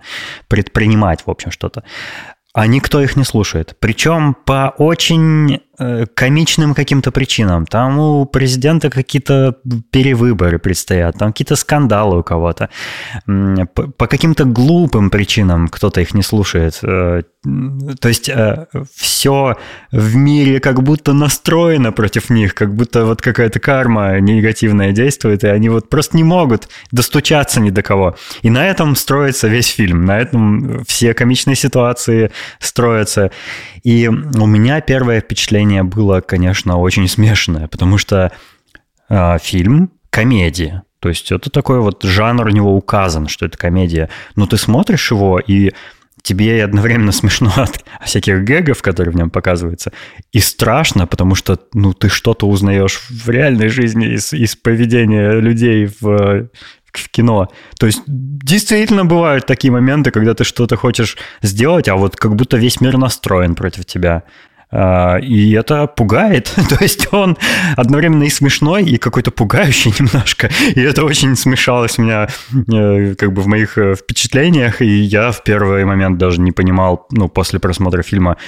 Предпринимать, в общем, что-то. А никто их не слушает. Причем по очень комичным каким-то причинам. Там у президента какие-то перевыборы предстоят, там какие-то скандалы у кого-то. По каким-то глупым причинам кто-то их не слушает. Э, то есть э, все в мире как будто настроено против них, как будто вот какая-то карма негативная действует, и они вот просто не могут достучаться ни до кого. И на этом строится весь фильм, на этом все комичные ситуации строятся. И у меня первое впечатление было, конечно, очень смешанное, потому что э, фильм комедия. То есть это такой вот жанр у него указан, что это комедия. Но ты смотришь его, и тебе одновременно <laughs> смешно от всяких гэгов, которые в нем показываются, и страшно, потому что, ну, ты что-то узнаешь в реальной жизни из, из поведения людей в, в кино. То есть действительно бывают такие моменты, когда ты что-то хочешь сделать, а вот как будто весь мир настроен против тебя. А, и это пугает. <laughs> То есть он одновременно и смешной, и какой-то пугающий <laughs> немножко. И это очень смешалось у меня э, как бы в моих э, впечатлениях. И я в первый момент даже не понимал, ну, после просмотра фильма,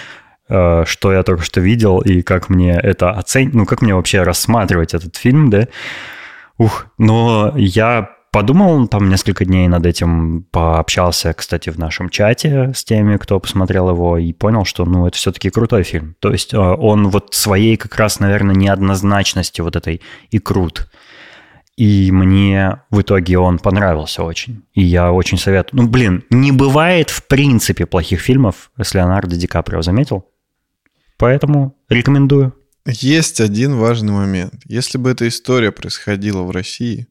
э, что я только что видел и как мне это оценить, ну, как мне вообще рассматривать этот фильм, да. Ух, но я Подумал там несколько дней над этим, пообщался, кстати, в нашем чате с теми, кто посмотрел его, и понял, что, ну, это все-таки крутой фильм. То есть э, он вот своей как раз, наверное, неоднозначности вот этой и крут. И мне в итоге он понравился очень. И я очень советую. Ну, блин, не бывает в принципе плохих фильмов с Леонардо Ди Каприо, заметил? Поэтому рекомендую. Есть один важный момент. Если бы эта история происходила в России,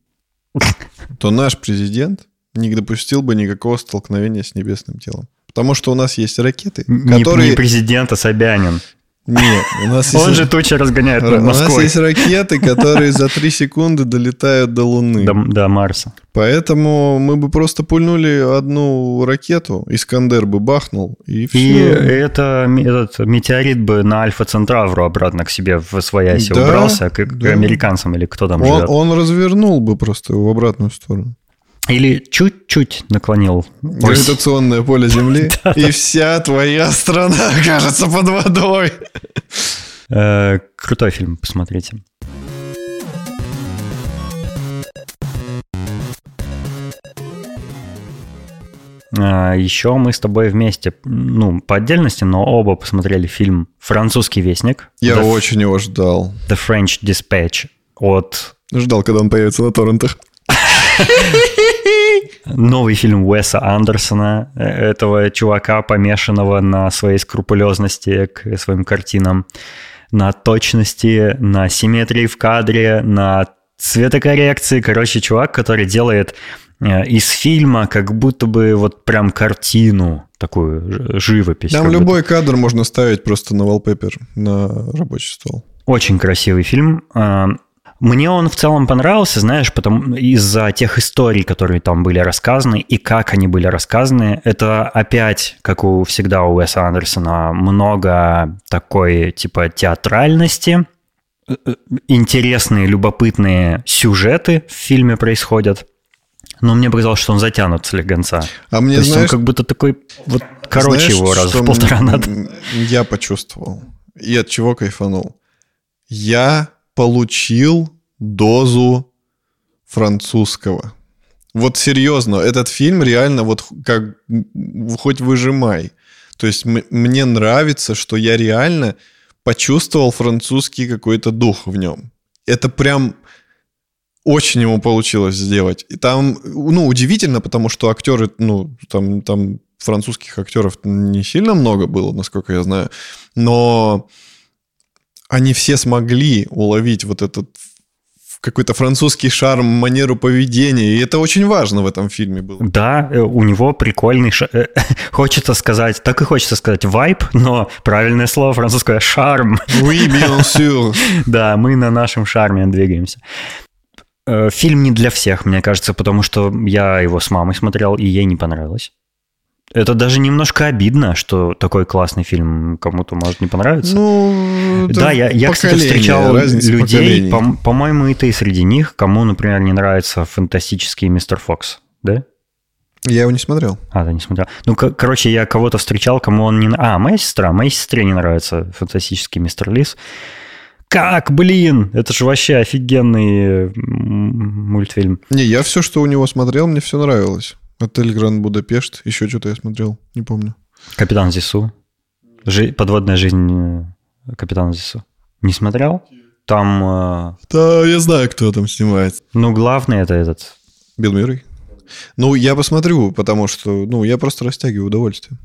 то наш президент не допустил бы никакого столкновения с небесным телом. Потому что у нас есть ракеты, которые... Не президент, а Собянин. Нет, у нас есть... Он же тучи разгоняет над Москвой. У нас есть ракеты, которые за 3 <laughs> секунды долетают до Луны. До, до Марса. Поэтому мы бы просто пульнули одну ракету, Искандер бы бахнул, и все. И это, этот метеорит бы на Альфа Центавру обратно к себе в свояси да, убрался, к, да. к американцам или кто там он, живет. Он развернул бы просто в обратную сторону. Или чуть-чуть наклонил. Гравитационное поле Земли, <laughs> и вся твоя страна <laughs> окажется под водой. Э, крутой фильм, посмотрите. А, Еще мы с тобой вместе, ну, по отдельности, но оба посмотрели фильм «Французский вестник». Я The очень его ждал. «The French Dispatch» от... Ждал, когда он появится на торрентах. Новый фильм Уэса Андерсона, э, этого чувака, помешанного на своей скрупулезности к своим картинам, на точности, на симметрии в кадре, на цветокоррекции. Короче, чувак, который делает э, из фильма как будто бы вот прям картину, такую живопись. Там любой будто. кадр можно ставить просто на wallpaper, на рабочий стол. Очень красивый фильм. Мне он в целом понравился, знаешь, потому из-за тех историй, которые там были рассказаны и как они были рассказаны. Это опять, как у всегда у Уэса Андерсона, много такой типа театральности, интересные, любопытные сюжеты в фильме происходят. Но мне показалось, что он затянут слегонца. А мне, То есть знаешь, он как будто такой вот короче знаешь, его раз в полтора надо. Я почувствовал. И от чего кайфанул. Я получил дозу французского. Вот серьезно, этот фильм реально вот как хоть выжимай. То есть мне нравится, что я реально почувствовал французский какой-то дух в нем. Это прям очень ему получилось сделать. И там, ну, удивительно, потому что актеры, ну, там, там французских актеров не сильно много было, насколько я знаю, но они все смогли уловить вот этот какой-то французский шарм, манеру поведения, и это очень важно в этом фильме было. Да, э, у него прикольный, ш... Э, <laughs> хочется сказать, так и хочется сказать вайп, но правильное слово французское шарм. Oui, bien <laughs> sûr. Да, мы на нашем шарме двигаемся. Э, фильм не для всех, мне кажется, потому что я его с мамой смотрел, и ей не понравилось. Это даже немножко обидно, что такой классный фильм кому-то может не понравиться. Ну, да, я, я кстати, встречал людей, по- по-моему, и ты среди них, кому, например, не нравится фантастический мистер Фокс, да? Я его не смотрел. А, да, не смотрел. Ну, к- короче, я кого-то встречал, кому он не... А, моя сестра. Моей сестре не нравится фантастический мистер Лис. Как, блин? Это же вообще офигенный мультфильм. Не, я все, что у него смотрел, мне все нравилось. Отель Гранд Будапешт. Еще что-то я смотрел. Не помню. Капитан Зису. Жи... Подводная жизнь э, Капитана Зису. Не смотрел? Там... Э... Да, я знаю, кто там снимает. Ну, главный это этот... Билл Мюррей. Ну, я посмотрю, потому что, ну, я просто растягиваю удовольствие.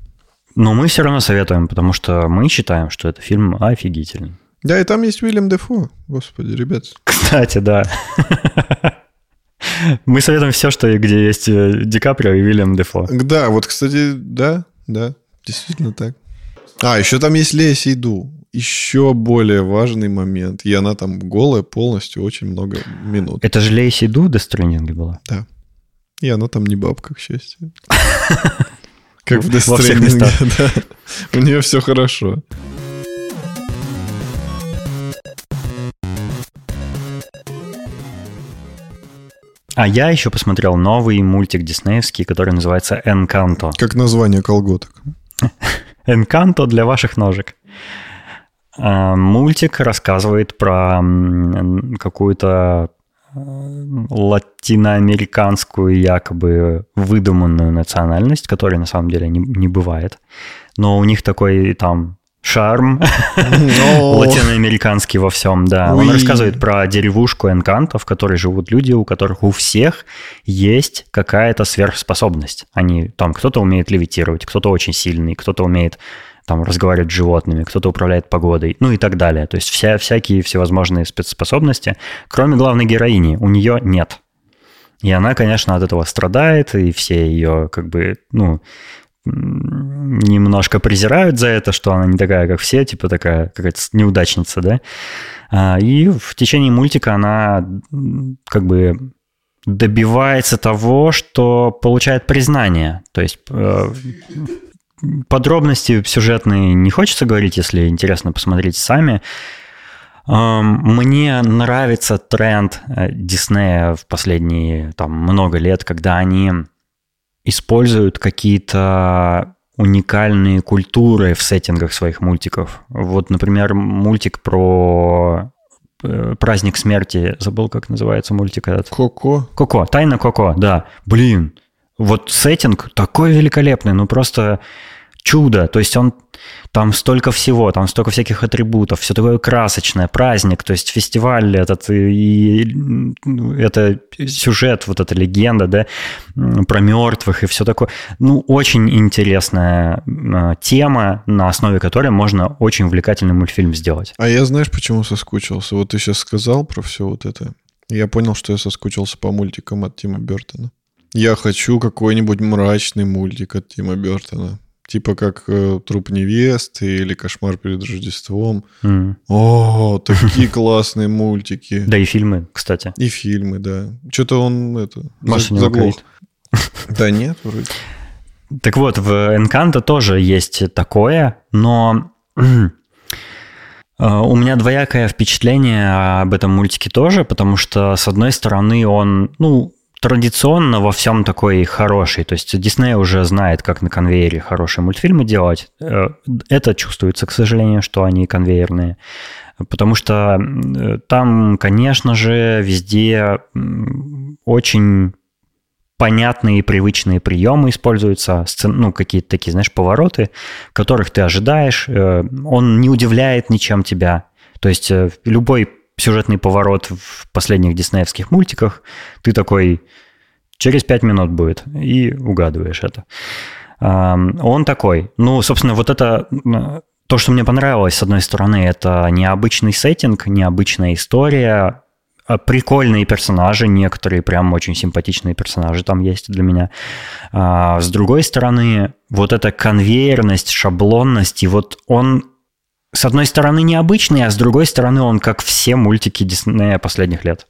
Но мы все равно советуем, потому что мы считаем, что это фильм офигительный. Да, и там есть Уильям Дефо. Господи, ребят. Кстати, да. <laughs> Мы советуем все, что где есть э, Ди Каприо и Уильям Дефо. Да, вот, кстати, да, да, действительно так. А, еще там есть Лея Сейду. Еще более важный момент. И она там голая полностью очень много минут. Это же Лея Сейду до Stranding была? Да. И она там не бабка, к счастью. <laughs> Как в Death <laughs> да. У нее все хорошо. А я еще посмотрел новый мультик диснеевский, который называется «Энканто». Как название колготок. <laughs> «Энканто» для ваших ножек. А, Мультик рассказывает про какую-то э, латиноамериканскую якобы выдуманную национальность, которой на самом деле не, не бывает. Но у них такой там шарм <laughs> латиноамериканский во всем, да. Он рассказывает про деревушку Энканто, в которой живут люди, у которых у всех есть какая-то сверхспособность. Они там кто-то умеет левитировать, кто-то очень сильный, кто-то умеет там разговаривать с животными, кто-то управляет погодой, ну и так далее. То есть вся, всякие всевозможные спецспособности, кроме главной героини, у нее нет. И она, конечно, от этого страдает, и все ее как бы, ну, немножко презирают за это, что она не такая, как все, типа такая какая-то неудачница, да. А, И в течение мультика она как бы добивается того, что получает признание. То есть э, подробности сюжетные не хочется говорить, если интересно посмотреть сами. Мне нравится тренд э, Диснея в последние там, много лет, когда они используют какие-то уникальные культуры в сеттингах своих мультиков. Вот, например, мультик про э, праздник смерти, забыл, как называется мультик этот. Коко. Коко, тайна Коко, да. Блин, вот сеттинг такой великолепный, ну просто чудо. То есть он там столько всего, там столько всяких атрибутов, все такое красочное, праздник, то есть фестиваль этот и, и, это сюжет, вот эта легенда, да, про мертвых и все такое. Ну, очень интересная э, тема, на основе которой можно очень увлекательный мультфильм сделать. А я знаешь, почему соскучился? Вот ты сейчас сказал про все вот это. Я понял, что я соскучился по мультикам от Тима Бертона. Я хочу какой-нибудь мрачный мультик от Тима Бертона. Типа как э, «Труп невесты» или «Кошмар перед Рождеством». М. О, такие <laughs> классные мультики. Да и фильмы, кстати. И фильмы, да. Что-то он это Маша не заглох. Да нет, вроде. Так вот, в Encanto тоже есть такое, но <clears throat> э, у меня двоякое впечатление об этом мультике тоже, потому что, с одной стороны, он, ну, традиционно во всем такой хороший. То есть Дисней уже знает, как на конвейере хорошие мультфильмы делать. Э, Это чувствуется, к сожалению, что они конвейерные. Потому что э, там, конечно же, везде очень понятные и привычные приемы используются, ну, какие-то такие, знаешь, повороты, которых ты ожидаешь. Э, Он не удивляет ничем тебя. То есть любой сюжетный поворот в последних диснеевских мультиках, ты такой, через пять минут будет, и угадываешь это. Он такой. Ну, собственно, вот это то, что мне понравилось, с одной стороны, это необычный сеттинг, необычная история, а, прикольные персонажи, некоторые прям очень симпатичные персонажи там есть для меня. А, С другой стороны, вот эта конвейерность, шаблонность, и вот он с одной стороны необычный, а с другой стороны он как все мультики Диснея последних лет.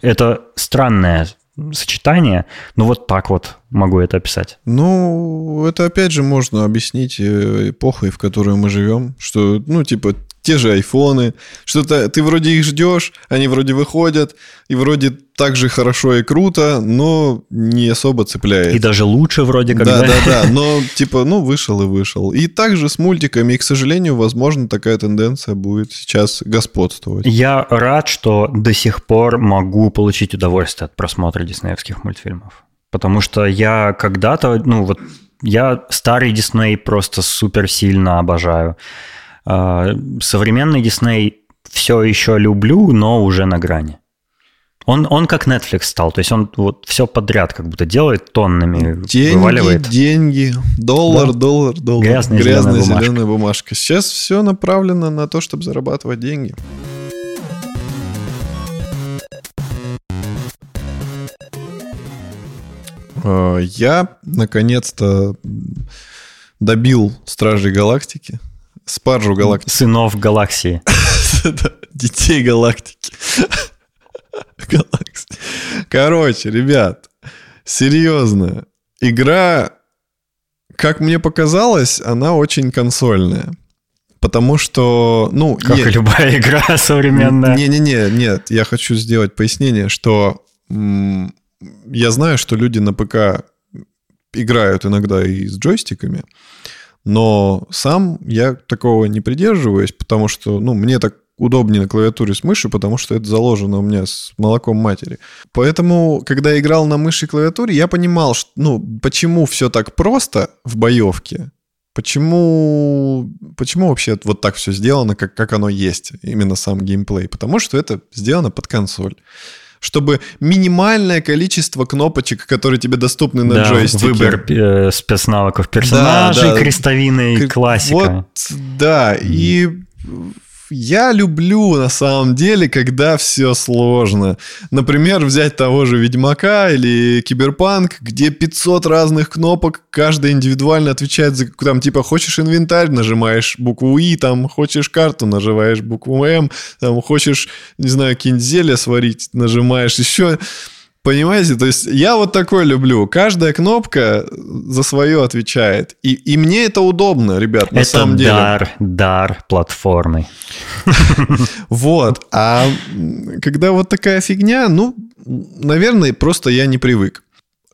Это странное сочетание, но вот так вот могу это описать. Ну, это опять же можно объяснить э, эпохой, в которой мы живем, что, ну, типа, те же айфоны, что-то ты вроде их ждешь, они вроде выходят, и вроде так же хорошо и круто, но не особо цепляет. И даже лучше вроде как. да, да, да, но типа, ну, вышел и вышел. И также с мультиками, и, к сожалению, возможно, такая тенденция будет сейчас господствовать. Я рад, что до сих пор могу получить удовольствие от просмотра диснеевских мультфильмов. Потому что я когда-то, ну вот, я старый Дисней просто супер сильно обожаю. А, Современный Дисней все еще люблю, но уже на грани. Он, он как Netflix стал, то есть он вот все подряд как будто делает тоннами, Деньги, вываливает. деньги, доллар, Да. доллар, доллар. Грязная Грязная зеленая бумажка. зеленая бумажка. Сейчас все направлено на то, чтобы зарабатывать деньги. А, Я наконец-то добил Стражей Галактики, Спаржу Галактики. Сынов Галаксии. Детей Галактики. Галаксии. Короче, ребят, серьезно, игра, как мне показалось, она очень консольная. Потому что, ну... Как и любая игра <laughs> современная. Не-не-не, нет, я хочу сделать пояснение, что я знаю, что люди на ПК играют иногда и с джойстиками, но сам я такого не придерживаюсь, потому что, ну, мне так удобнее на клавиатуре с мышью, потому что это заложено у меня с молоком матери. Поэтому, когда я играл на мыши и клавиатуре, я понимал, что, ну, почему все так просто в боевке, Почему, почему вообще вот так все сделано, как, как оно есть, именно сам геймплей? Потому что это сделано под консоль. Чтобы минимальное количество кнопочек, которые тебе доступны на Да, джойстике. выбор э, спецнавыков персонажей, да. крестовины и классика. Вот, да, и я люблю на самом деле, когда все сложно. Например, взять того же Ведьмака или Киберпанк, где 500 разных кнопок, каждая индивидуально отвечает за... Там типа хочешь инвентарь, нажимаешь букву И, там хочешь карту, нажимаешь букву М, там хочешь, не знаю, какие-нибудь зелья сварить, нажимаешь еще... Понимаете, то есть я вот такой люблю. Каждая кнопка за свое отвечает. И, и мне это удобно, ребят, на Это самом деле. дар, дар платформы. Вот. А когда вот такая фигня, ну, наверное, просто я не привык.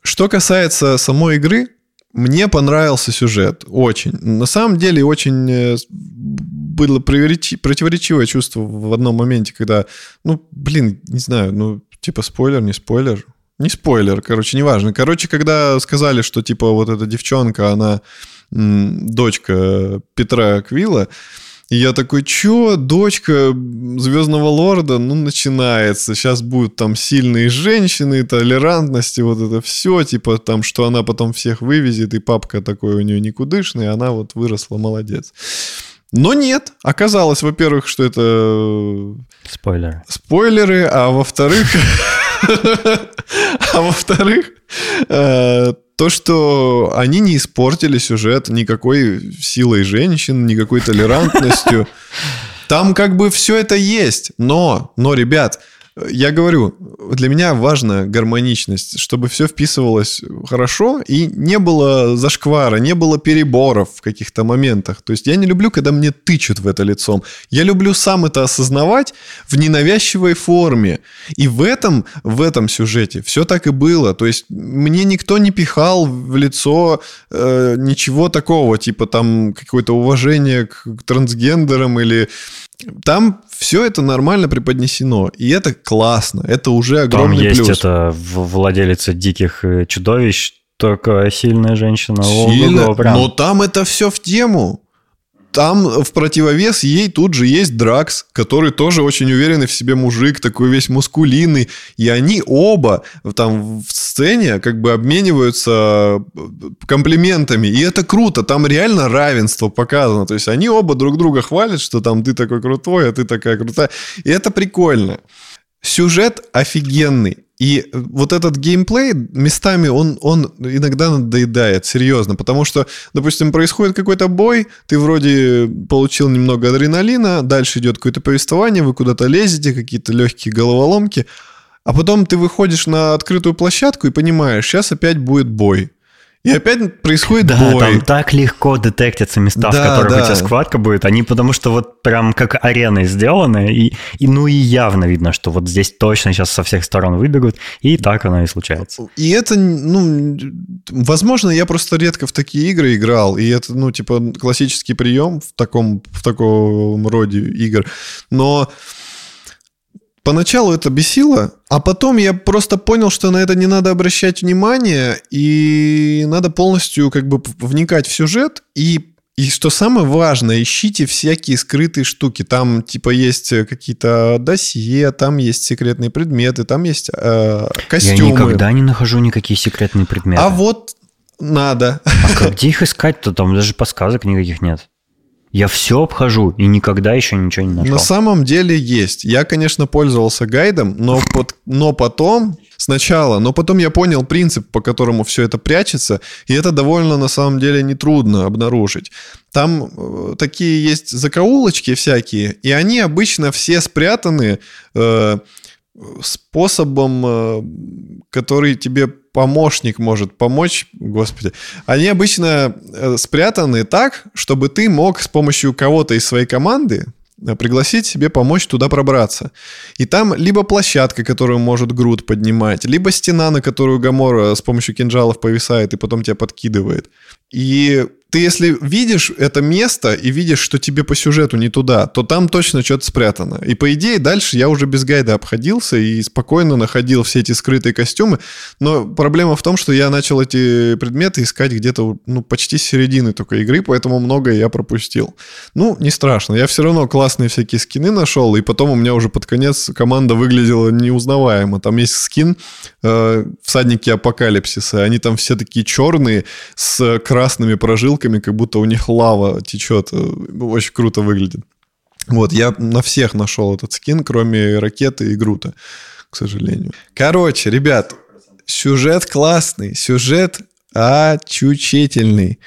Что касается самой игры, мне понравился сюжет. Очень. На самом деле, очень э, было противоречи- противоречивое чувство в одном моменте, когда, ну, блин, не знаю, ну, типа спойлер, не спойлер. Не спойлер, короче, неважно. Короче, когда сказали, что, типа, вот эта девчонка, она м, дочка Петра Квилла, и я такой, чё, дочка Звездного Лорда, ну, начинается. Сейчас будут там сильные женщины, толерантность и вот это все, типа там, что она потом всех вывезет, и папка такой у нее никудышный, она вот выросла, молодец. Но нет, оказалось, во-первых, что это Спойлер. спойлеры, а во-вторых... <laughs> А во-вторых, э, то, что они не испортили сюжет никакой силой женщин, никакой толерантностью. <laughs> Там как бы все это есть. Но, но, ребят, я говорю, для меня важна гармоничность, чтобы все вписывалось хорошо и не было зашквара, не было переборов в каких-то моментах. То есть я не люблю, когда мне тычут в это лицом. Я люблю сам это осознавать в ненавязчивой форме. И в этом, в этом сюжете все так и было. То есть мне никто не пихал в лицо э, ничего такого, типа там какое-то уважение к трансгендерам или там все это нормально преподнесено, и это классно, это уже Там огромный есть плюс. это владелица диких э, чудовищ, такая сильная женщина. Сильно, но там это все в тему. Там в противовес ей тут же есть Дракс, который тоже очень уверенный в себе мужик, такой весь мускулинный. И они оба там в сцене как бы обмениваются э, комплиментами. И это круто, там реально равенство показано. То есть они оба друг друга хвалят, что там ты такой крутой, а ты такая крутая. И это прикольно. Сюжет офигенный. И вот этот геймплей местами он, он иногда надоедает, серьезно. Потому что, допустим, происходит какой-то бой, ты вроде получил немного адреналина, дальше идет какое-то повествование, вы куда-то лезете, какие-то легкие головоломки, а потом ты выходишь на открытую площадку и понимаешь, сейчас опять будет бой. И опять происходит Да, бой. там так легко детектятся места, Да, в которых да. у тебя схватка будет. Они потому что вот прям как арены сделаны. И, и ну и явно видно, что вот здесь точно сейчас со всех сторон выбегут. И так оно и случается. И это, ну, возможно, я просто редко в такие игры играл, и это, ну, типа, классический прием в таком, в таком роде игр. Но поначалу это бесило, а потом я просто понял, что на это не надо обращать внимание, и надо полностью как бы вникать в сюжет, и и что самое важное, ищите всякие скрытые штуки. Там типа есть какие-то досье, там есть секретные предметы, там есть э, костюмы. Я никогда не нахожу никакие секретные предметы. А вот надо. А где их искать-то? Там даже подсказок никаких нет. Я все обхожу и никогда еще ничего не нашел. На самом деле есть. Я, конечно, пользовался гайдом, но, под, но потом сначала, но потом я понял принцип, по которому все это прячется, и это довольно на самом деле нетрудно обнаружить. Там э, такие есть закоулочки всякие, и они обычно все спрятаны э, способом, э, который тебе помощник может помочь, господи. Они обычно э, спрятаны так, чтобы ты мог с помощью кого-то из своей команды э, пригласить себе помочь туда пробраться. И там либо площадка, которую может Груд поднимать, либо стена, на которую Гамора с помощью кинжалов повисает и потом тебя подкидывает. И ты если видишь это место и видишь, что тебе по сюжету не туда, то там точно что-то спрятано. И по идее дальше я уже без гайда обходился и спокойно находил все эти скрытые костюмы. Но проблема в том, что я начал эти предметы искать где-то ну, почти с середины только игры, поэтому многое я пропустил. Ну, не страшно. Я все равно классные всякие скины нашел, и потом у меня уже под конец команда выглядела неузнаваемо. Там есть скин э, всадники апокалипсиса. Они там все такие черные с красными прожилками бутылками, как будто у них лава течет. Э, очень круто выглядит. Вот, я на всех нашел этот скин, кроме ракеты и Грута, к сожалению. Короче, ребят, сюжет классный, сюжет очучительный.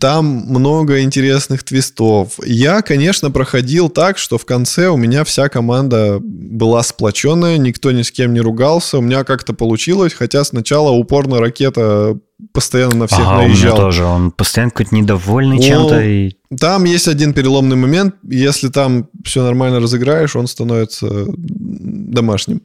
Там много интересных твистов. Я, конечно, проходил так, что в конце у меня вся команда была сплоченная, никто ни с кем не ругался. У меня как-то получилось, хотя сначала упорно ракета постоянно на всех ага, наезжал. У меня тоже. Он постоянно какой-то недовольный он... чем-то. И... Там есть один переломный момент. Если там все нормально разыграешь, он становится домашним.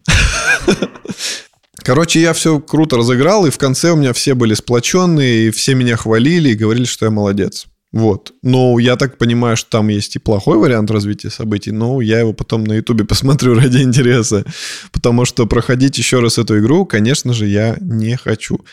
<laughs> Короче, я все круто разыграл, и в конце у меня все были сплоченные, и все меня хвалили и говорили, что я молодец. Вот. Но я так понимаю, что там есть и плохой вариант развития событий, но я его потом на Ютубе <laughs> посмотрю ради интереса. Потому что проходить еще раз эту игру, конечно же, я не хочу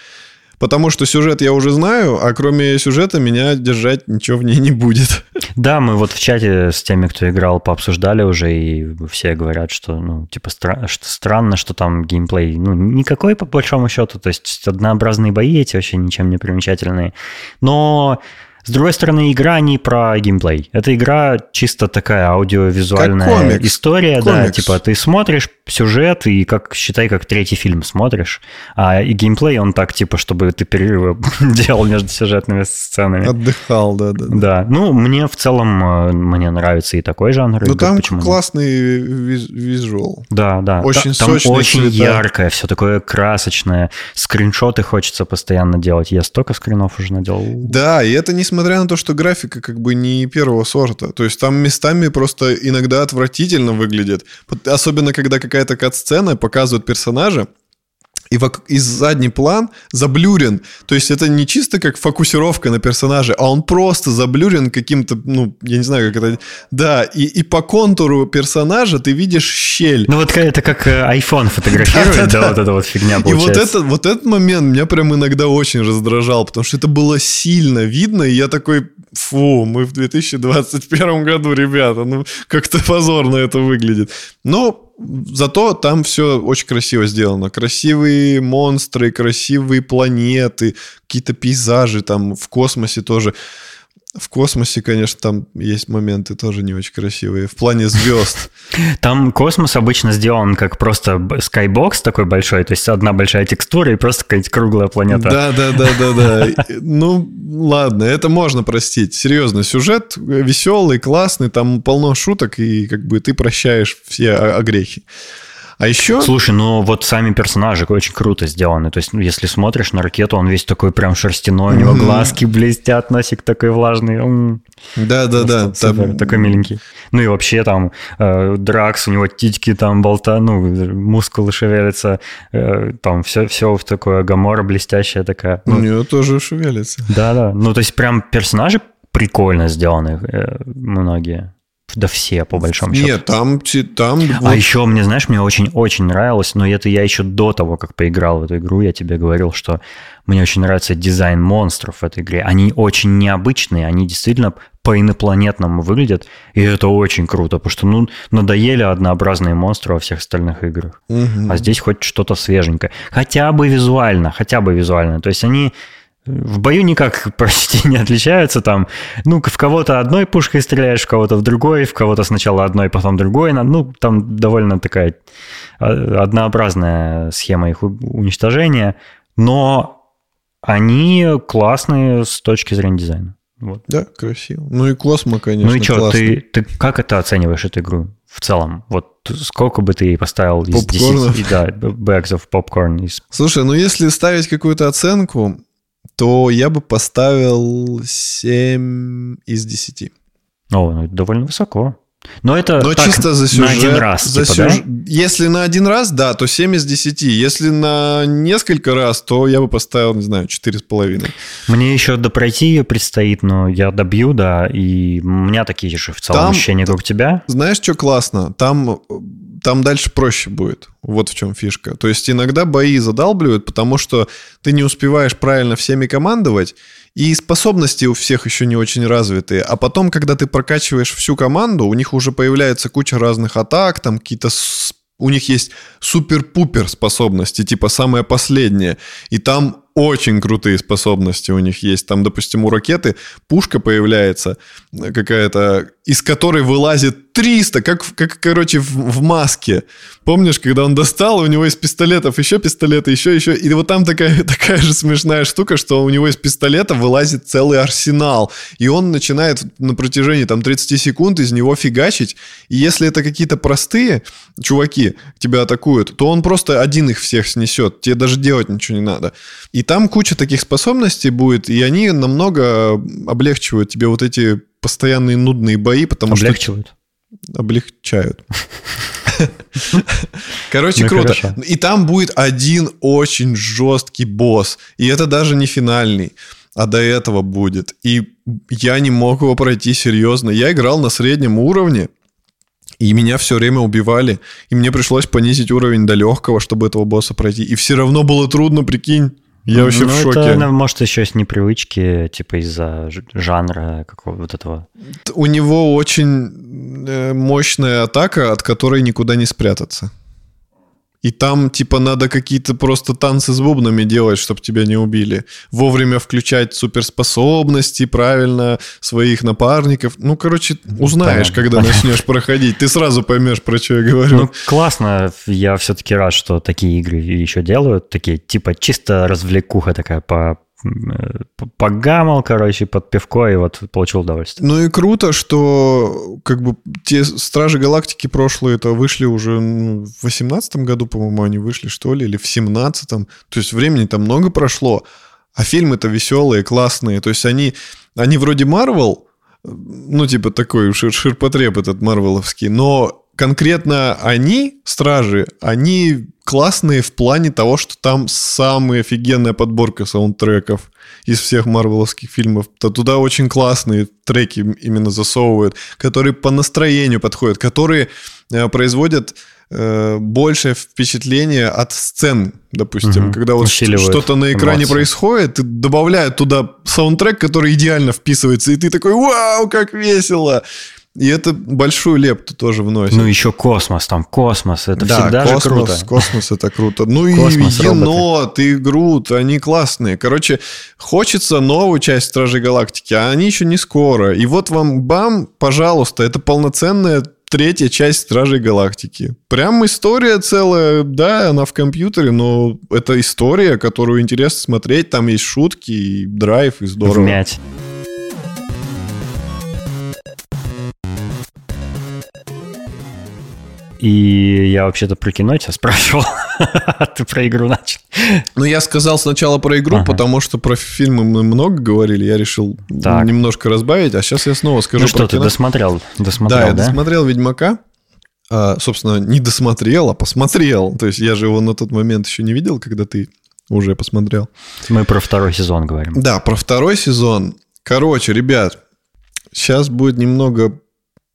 потому что сюжет я уже знаю, а кроме сюжета меня держать ничего в ней не будет. Да, мы вот в чате с теми, кто играл, пообсуждали уже, и все говорят, что, ну, типа, стра- что странно, что там геймплей, ну, никакой по большому счету, то есть однообразные бои эти вообще ничем не примечательные. Но с другой стороны, игра не про геймплей. Это игра чисто такая аудиовизуальная история, комикс. да, типа ты смотришь сюжет и как считай, как третий фильм смотришь, а и геймплей он так типа, чтобы ты перерывы <laughs> делал между сюжетными сценами. Отдыхал, да, да. Да, ну мне в целом э, мне нравится и такой жанр. Ну там почему классный виз визуал. Да, да. Очень там очень цвета. яркое, все такое красочное, скриншоты хочется постоянно делать. Я столько скринов уже наделал. Да, и это не несмотря на то, что графика как бы не первого сорта. То есть там местами просто иногда отвратительно выглядит. Особенно, когда какая-то кат-сцена показывает персонажа, и, вок- и задний план заблюрен. То есть это не чисто как фокусировка на персонаже, а он просто заблюрен каким-то, ну, я не знаю, как это... Да, и, и по контуру персонажа ты видишь щель. Ну вот это как э, iPhone фотографирует, да, вот эта вот фигня получается. И вот, это, вот этот момент меня прям иногда очень раздражал, потому что это было сильно видно, и я такой, фу, мы в 2021 году, ребята, ну как-то позорно это выглядит. Но Зато там все очень красиво сделано. Красивые монстры, красивые планеты, какие-то пейзажи там в космосе тоже. В космосе, конечно, там есть моменты тоже не очень красивые. В плане звезд. <laughs> Там космос обычно сделан как просто скайбокс такой большой, то есть одна большая текстура и просто какая-то круглая планета. Да, да, да, да, да. <laughs> Ну, ладно, это можно простить. Серьезно, сюжет веселый, классный, там полно шуток, и как бы ты прощаешь все огрехи. А еще... Слушай, ну вот сами персонажи очень круто сделаны. То есть, ну, если смотришь на ракету, он весь такой прям шерстяной, у него глазки блестят, носик такой влажный. Да-да-да. Там... Такой миленький. Ну и вообще там э, Дракс, у него титьки там болта, ну, мускулы шевелятся, э, там все, все в такое гамора блестящая такая. Ну, у него тоже шевелится. Да-да. Ну, то есть прям персонажи прикольно сделаны э, многие. Да все, по большому счету. Нет, там... там а вот... еще, мне, знаешь, мне очень-очень нравилось, но это я еще до того, как поиграл в эту игру, я тебе говорил, что мне очень нравится дизайн монстров в этой игре. Они очень необычные, они действительно по-инопланетному выглядят, и это очень круто, потому что, ну, надоели однообразные монстры во всех остальных играх. Угу. А здесь хоть что-то свеженькое. Хотя бы визуально, хотя бы визуально. То есть они В бою никак <laughs> почти не отличаются там. Ну, в кого-то одной пушкой стреляешь, в кого-то в другой, в кого-то сначала одной, потом другой. Ну, там довольно такая а, однообразная схема их уничтожения. Но они классные с точки зрения дизайна. Вот. Да, красиво. Ну и Космо, конечно, Ну и что, ты, ты как это оцениваешь, эту игру в целом? Вот сколько бы ты поставил из Попкорнов? 10 да, bags of popcorn? Из... Слушай, ну если ставить какую-то оценку, то я бы поставил 7 из 10. О, ну это довольно высоко. Но это Но так, чисто за сюжет. на один раз, за типа, сюжет. да? Если на один раз, да, то 7 из 10. Если на несколько раз, то я бы поставил, не знаю, 4,5. Мне еще допройти ее предстоит, но я добью, да, и у меня такие же в целом Там- ощущения, как у тебя. Знаешь, что классно? Там, там дальше проще будет. Вот в чем фишка. То есть иногда бои задалбливают, потому что ты не успеваешь правильно всеми командовать, и способности у всех еще не очень развитые. А потом, когда ты прокачиваешь всю команду, у них уже появляется куча разных атак, там какие-то... У них есть супер-пупер способности, типа самое последнее. И там очень крутые способности у них есть. Там, допустим, у ракеты пушка появляется э, какая-то, из которой вылазит 300, как, как короче, в, в маске. Помнишь, когда он достал, у него из пистолетов еще пистолеты, еще, еще. И вот там такая, <laughs> такая же смешная штука, что у него из пистолета вылазит целый арсенал. И он начинает на протяжении там 30 секунд из него фигачить. И если это какие-то простые чуваки тебя атакуют, то он просто один их всех снесет. Тебе даже делать ничего не надо. И там куча таких способностей будет, и они намного облегчивают тебе вот эти постоянные нудные бои, потому что Облегчивают. облегчают. <laughs> Короче, Ну, круто. хорошо. И там будет один очень жесткий босс. И это даже не финальный. А до этого будет. И я не мог его пройти серьезно. Я играл на среднем уровне. И меня все время убивали. И мне пришлось понизить уровень до легкого, чтобы этого босса пройти. И все равно было трудно, прикинь. Я вообще Ну, в шоке. Это, может, еще с непривычки, типа из-за жанра какого вот этого. У него очень э, мощная атака, от которой никуда не спрятаться. И там, типа, надо какие-то просто танцы с бубнами делать, чтобы тебя не убили. Вовремя включать суперспособности, правильно, своих напарников. Ну, короче, узнаешь, Понятно. когда <laughs> начнешь проходить. Ты сразу поймешь, про что я говорю. Ну, классно. Я все-таки рад, что такие игры еще делают. Такие, типа, чисто развлекуха такая по погамал, короче, под пивко, и вот получил удовольствие. Ну и круто, что как бы те Стражи Галактики прошлые это вышли уже ну, в восемнадцатом году, по-моему, они вышли, что ли, или в семнадцатом. То есть времени там много прошло, а фильмы-то веселые, классные. То есть они, они вроде Марвел, ну типа такой шир- ширпотреб этот марвеловский, но конкретно они, Стражи, они классные в плане того, что там самая офигенная подборка саундтреков из всех марвеловских фильмов. То туда очень классные треки именно засовывают, которые по настроению подходят, которые э, производят э, большее впечатление от сцен, допустим, Мгм. когда вот что-то на экране эмоции. происходит, и добавляют туда саундтрек, который идеально вписывается, и ты такой, вау, как весело! И это большую лепту тоже вносит. Ну, еще космос, там космос, это Да, всегда космос, же круто. Космос это круто. Ну Космос, и енот, и Грут, они классные. Короче, хочется новую часть Стражей Галактики, а они еще не скоро. И вот вам бам, пожалуйста, это полноценная третья часть Стражей Галактики. Прям история целая, да, она в компьютере, но это история, которую интересно смотреть. Там есть шутки, и драйв, и здорово. Вмять. И я вообще-то про кино тебя спрашивал, <laughs> а ты про игру начал. Ну, я сказал сначала про игру, Ага. потому что про фильмы мы много говорили. Я решил Так. немножко разбавить, а сейчас я снова скажу Ну про что, ты кино. досмотрел? да, Досмотрел, я да? досмотрел Ведьмака. А, собственно, не досмотрел, а посмотрел. То есть я же его на тот момент еще не видел, когда ты уже посмотрел. Мы про второй сезон говорим. Да, про второй сезон. Короче, ребят, сейчас будет немного,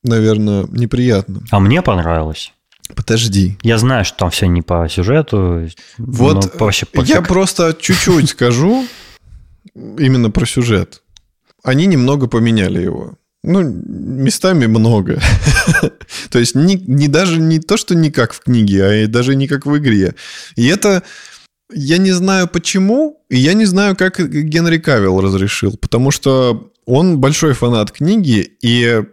наверное, неприятно. А мне понравилось. Подожди. Я знаю, что там все не по сюжету. Вот вообще я пофиг. просто чуть-чуть скажу именно про сюжет. Они немного поменяли его. Ну, местами много. <laughs> То есть не, не даже не то, что не как в книге, а и даже не как в игре. И это я не знаю почему, и я не знаю, как Генри Кавилл разрешил, потому что он большой фанат книги, и...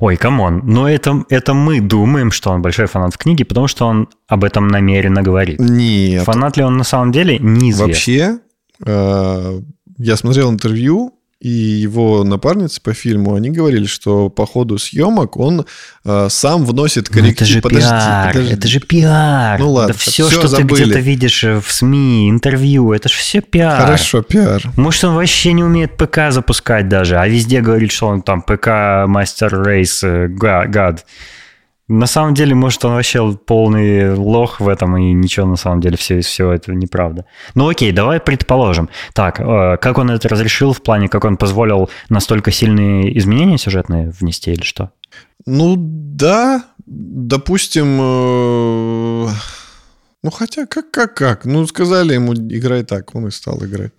Ой, come on, но это, это мы думаем, что он большой фанат книги, потому что он об этом намеренно говорит. Нет. Фанат ли он на самом деле, неизвестно. Вообще, э, я смотрел интервью, и его напарницы по фильму, они говорили, что по ходу съемок он э, сам вносит коррективы. Это же подожди, пиар, подожди. это же пиар. Ну ладно, да все, все что забыли. ты где-то видишь в СМИ, интервью, это же все пиар. Хорошо, пиар. Может, он вообще не умеет ПК запускать даже, а везде говорит, что он там ПК master race god. На самом деле, может, он вообще полный лох в этом, и ничего на самом деле все из всего этого неправда. Ну окей, давай предположим. Так, э, как он это разрешил в плане, как он позволил настолько сильные изменения сюжетные внести или что? Ну да, допустим, э, ну хотя как, как, как? Ну сказали ему играй так, он и стал играть.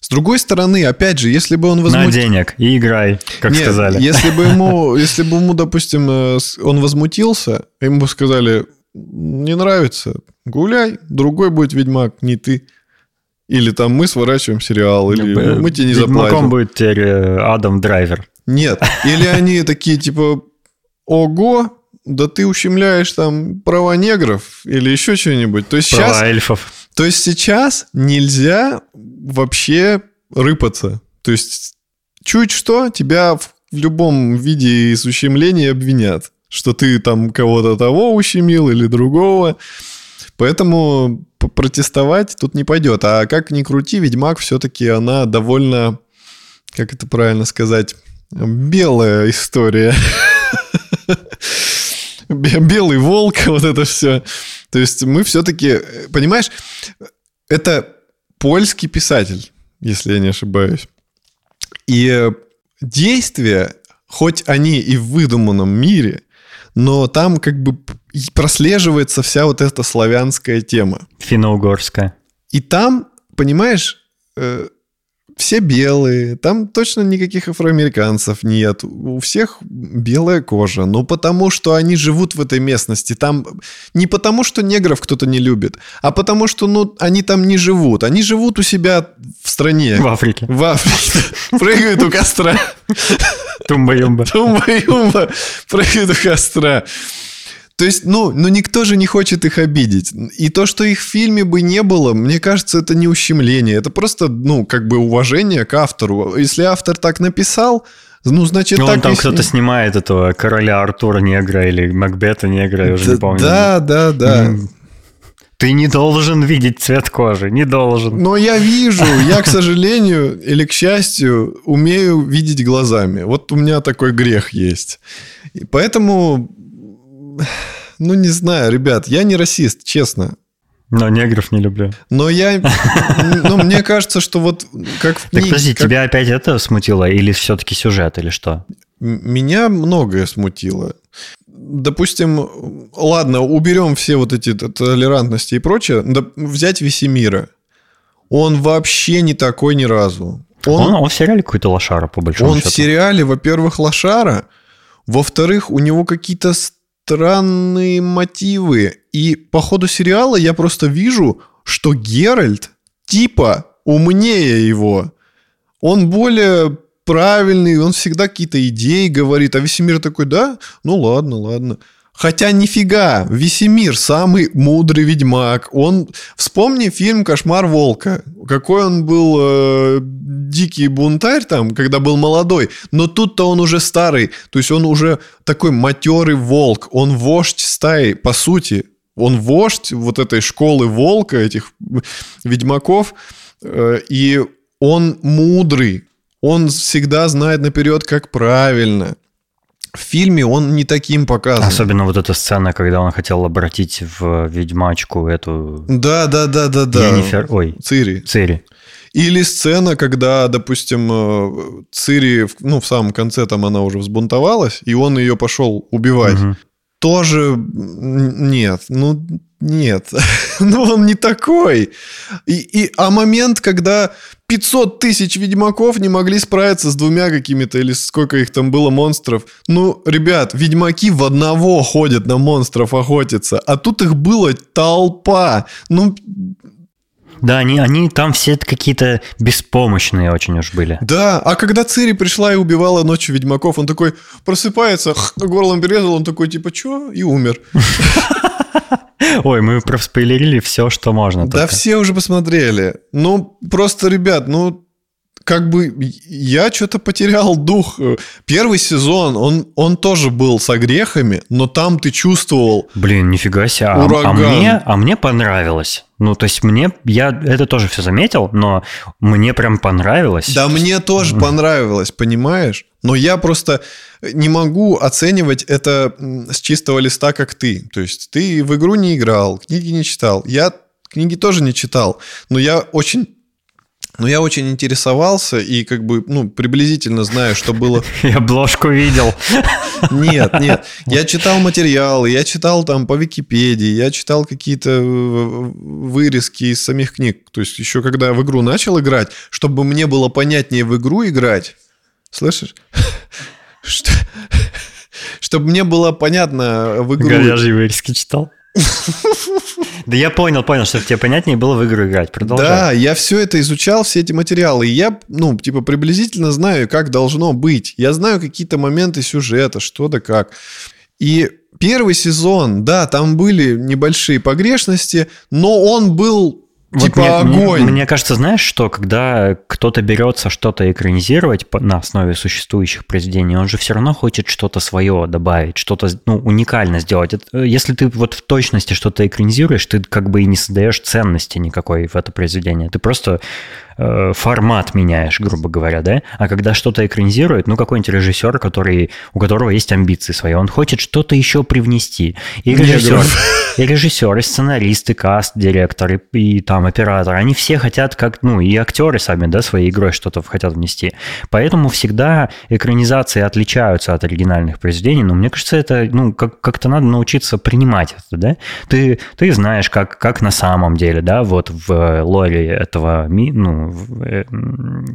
С другой стороны, опять же, если бы он возмутился... На денег и играй, как Нет, сказали. Если бы ему, <laughs> если бы ему, допустим, э, он возмутился, ему бы сказали, не нравится, гуляй, другой будет Ведьмак, не ты. Или там мы сворачиваем сериал, или ну, мы тебе не заплатим. Ведьмаком будет теперь э, Адам Драйвер. Нет, или <laughs> они такие типа, ого, да ты ущемляешь там права негров или еще что-нибудь. То есть права сейчас... эльфов. То есть сейчас нельзя вообще рыпаться. То есть чуть что, тебя в любом виде ущемления обвинят. Что ты там кого-то того ущемил или другого. Поэтому протестовать тут не пойдет. А как ни крути, Ведьмак все-таки она довольно, как это правильно сказать, белая история. <laughs> Белый волк, <laughs> вот это все. То есть мы все-таки, понимаешь, это польский писатель, если я не ошибаюсь. И действия, хоть они и в выдуманном мире, но там как бы прослеживается вся вот эта славянская тема. Финно-угорская. И там, понимаешь, э, все белые, там точно никаких афроамериканцев нет, у всех белая кожа, но потому что они живут в этой местности, там не потому что негров кто-то не любит, а потому что ну они там не живут, они живут у себя в стране. В Африке. В Африке. Прыгают у костра. Тумба-юмба. Тумба-юмба. Прыгают у костра. То есть, ну, ну никто же не хочет их обидеть. И то, что их в фильме бы не было, мне кажется, это не ущемление. Это просто, ну, как бы уважение к автору. Если автор так написал, ну, значит, ну, так... там кто-то снимает этого короля Артура негра или Макбета негра, я уже да, не помню. Да, да, да. Ты не должен видеть цвет кожи, не должен. Но я вижу, я, к сожалению или к счастью, умею видеть глазами. Вот у меня такой грех есть. И поэтому <sighs> ну, не знаю, ребят, я не расист, честно. Но негров не люблю. Но я... <laughs> Ну, мне кажется, что вот как в книге... Так подожди, как... тебя опять это смутило? Или все-таки сюжет, или что? Меня многое смутило. Допустим, ладно, уберем все вот эти толерантности и прочее. Взять Весемира. Он вообще не такой ни разу. Он, он, он в сериале какой-то лошара, по большому он счету. Он в сериале, во-первых, лошара. Во-вторых, у него какие-то странные мотивы. И по ходу сериала я просто вижу, что Геральт типа умнее его. Он более правильный, он всегда какие-то идеи говорит, а Весемир такой, да, ну ладно, ладно. Хотя нифига, Весемир самый мудрый ведьмак. Он... Вспомни фильм «Кошмар волка». Какой он был э, дикий бунтарь там, когда был молодой. Но тут-то он уже старый. То есть он уже такой матерый волк. Он вождь стаи, по сути. Он вождь вот этой школы волка, этих ведьмаков. Э, и он мудрый. Он всегда знает наперед, как правильно в фильме он не таким показан. Особенно вот эта сцена, когда он хотел обратить в ведьмачку эту... Да, да, да, да, да. Енифер... Ой. Цири. Цири. Или сцена, когда, допустим, э, Цири, ну, в самом конце там она уже взбунтовалась, и он ее пошел убивать. Угу. Тоже нет. Ну, нет. <laughs> ну, он не такой. И, и, а момент, когда 500 тысяч ведьмаков не могли справиться с двумя какими-то, или сколько их там было монстров. Ну, ребят, ведьмаки в одного ходят на монстров охотиться, а тут их было толпа. Ну, Да, они, они там все какие-то беспомощные очень уж были. Да, а когда Цири пришла и убивала ночью ведьмаков, он такой просыпается, горлом перерезал, он такой типа, чё? И умер. <laughs> Ой, мы проспойлерили все, что можно. Да только. все уже посмотрели. Ну, просто, ребят, ну, как бы я что-то потерял дух. Первый сезон, он, он тоже был с огрехами, но там ты чувствовал... Блин, нифига себе. А, а, мне, а мне понравилось. Ну, то есть мне, я это тоже все заметил, но мне прям понравилось. Да, мне тоже понравилось, понимаешь? Но я просто не могу оценивать это с чистого листа, как ты. То есть ты в игру не играл, книги не читал. Я книги тоже не читал, но я очень но я очень интересовался и как бы, ну, приблизительно знаю, что было... <laughs> Я обложку видел. Нет, нет. <laughs> Я читал материалы, я читал там по Википедии, я читал какие-то э, вырезки из самих книг. То есть еще когда в игру начал играть, чтобы мне было понятнее в игру играть, слышишь? <laughs> Что... Чтобы мне было понятно в игру... Говяжьи вырезки читал? Да я понял, понял, что тебе понятнее было в игру играть. Продолжай. Да, я все это изучал, все эти материалы. И я, ну, типа, приблизительно знаю, как должно быть. Я знаю какие-то моменты сюжета, что да как. И первый сезон, да, там были небольшие погрешности, но он был вот типа мне, огонь. Мне, мне кажется, знаешь, что когда кто-то берется что-то экранизировать на основе существующих произведений, он же все равно хочет что-то свое добавить, что-то ну, уникально сделать. Э, если ты вот в точности что-то экранизируешь, ты как бы и не создаешь ценности никакой в это произведение. Ты просто Э, формат меняешь, грубо говоря, да? А когда что-то экранизирует, ну, какой-нибудь режиссер, который, у которого есть амбиции свои, он хочет что-то еще привнести. И режиссер, и режиссер, и сценарист, и каст, директор, и, и там оператор, они все хотят, как, ну, и актеры сами, да, своей игрой что-то хотят внести. Поэтому всегда экранизации отличаются от оригинальных произведений, но мне кажется, это, ну, как- как-то надо научиться принимать это, да? Ты, ты знаешь, как, как на самом деле, да, вот в лоре этого, ну, Э,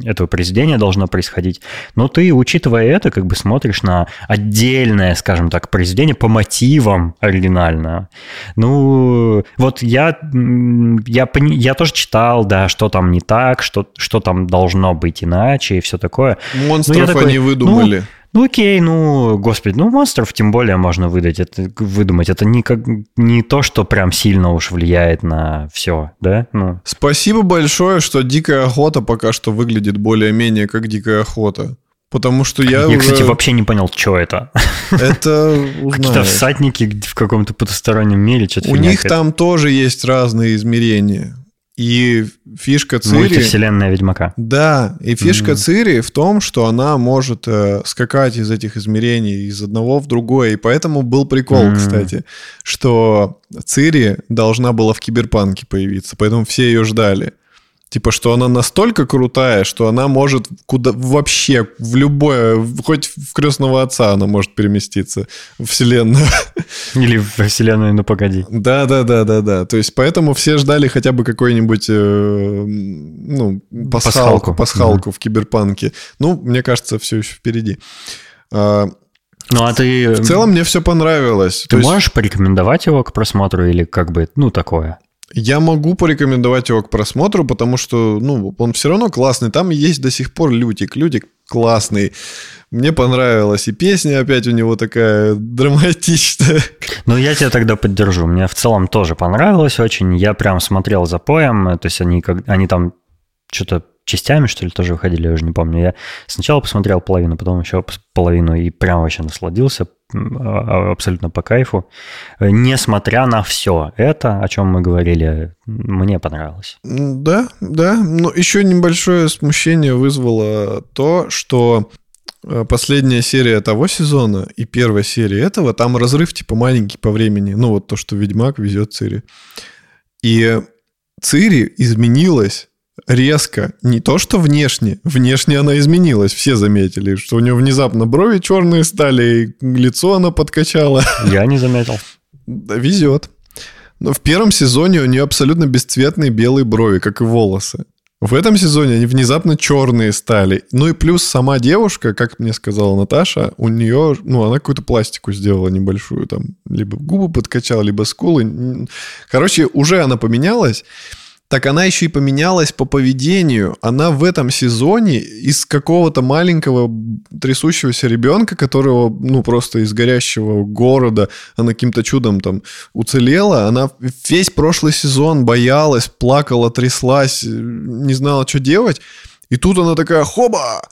этого произведения должно происходить. Но ты, учитывая это, как бы смотришь на отдельное, скажем так, произведение по мотивам оригинального. Ну, вот я, я, я тоже читал, да, что там не так, что, что там должно быть иначе и все такое. Монстров такой, они выдумали. Ну, ну окей, ну, господи, ну монстров тем более можно выдать, это, выдумать. Это не, как, не то, что прям сильно уж влияет на все, да? Ну. Спасибо большое, что «Дикая охота» пока что выглядит более-менее как «Дикая охота». Потому что я, я уже... кстати, вообще не понял, что это. Это <laughs> Какие-то всадники в каком-то потустороннем мире. У них там тоже есть разные измерения. И фишка Цири... Мультивселенная Ведьмака. Да, и фишка mm-hmm. Цири в том, что она может э, скакать из этих измерений из одного в другое. И поэтому был прикол, mm-hmm. кстати, что Цири должна была в Киберпанке появиться, поэтому все ее ждали. Типа, что она настолько крутая, что она может куда вообще, в любое, хоть в крестного отца она может переместиться в вселенную. <laughs> Или в вселенную, ну погоди. Да, да, да, да, да. То есть поэтому все ждали хотя бы какой-нибудь, э, ну, пасхалку, пасхалку, в киберпанке. Ну, мне кажется, все еще впереди. А, ну, а ты... В целом мне все понравилось. Ты можешь есть... порекомендовать его к просмотру или как бы, ну, такое? Я могу порекомендовать его к просмотру, потому что, ну, он все равно классный. Там есть до сих пор Лютик. Лютик классный. Мне понравилась и песня опять у него такая драматичная. Ну, я тебя тогда поддержу. Мне в целом тоже понравилось очень. Я прям смотрел за поем. То есть они, как, они там что-то частями, что ли, тоже выходили, я уже не помню. Я сначала посмотрел половину, потом еще половину и прям вообще насладился абсолютно по кайфу. Несмотря на все это, о чем мы говорили, мне понравилось. Да, да. Но еще небольшое смущение вызвало то, что э, последняя серия того сезона и первая серия этого, там разрыв типа маленький по времени. Ну вот то, что Ведьмак везет Цири. И Цири изменилась резко. Не то, что внешне. Внешне она изменилась. Все заметили, что у нее внезапно брови черные стали, и лицо она подкачала. Я не заметил. Да, везет. Но в первом сезоне у нее абсолютно бесцветные белые брови, как и волосы. В этом сезоне они внезапно черные стали. Ну и плюс сама девушка, как мне сказала Наташа, у нее, ну, она какую-то пластику сделала небольшую, там, либо губы подкачала, либо скулы. Короче, уже она поменялась. Так она еще и поменялась по поведению. Она в этом сезоне из какого-то маленького трясущегося ребенка, которого, ну, просто из горящего города, она каким-то чудом там уцелела, она весь прошлый сезон боялась, плакала, тряслась, не знала, что делать. И тут она такая, хоба!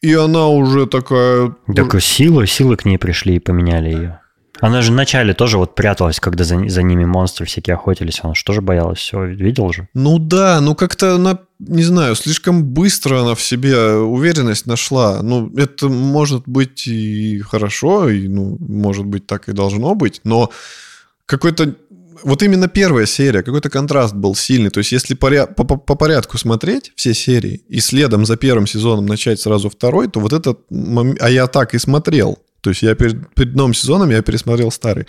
И она уже такая... Так силы, силы к ней пришли и поменяли ее. Она же вначале тоже вот пряталась, когда за, за ними монстры всякие охотились. Она же тоже боялась все, видел же? Ну да, ну как-то она, не знаю, слишком быстро она в себе уверенность нашла. Ну, это может быть и хорошо, и, ну, может быть, так и должно быть, но какой-то вот именно первая серия, какой-то контраст был сильный. То есть, если по, по, по порядку смотреть все серии и следом за первым сезоном начать сразу второй, то вот этот. А я так и смотрел. То есть я перед, перед новым сезоном я пересмотрел старый.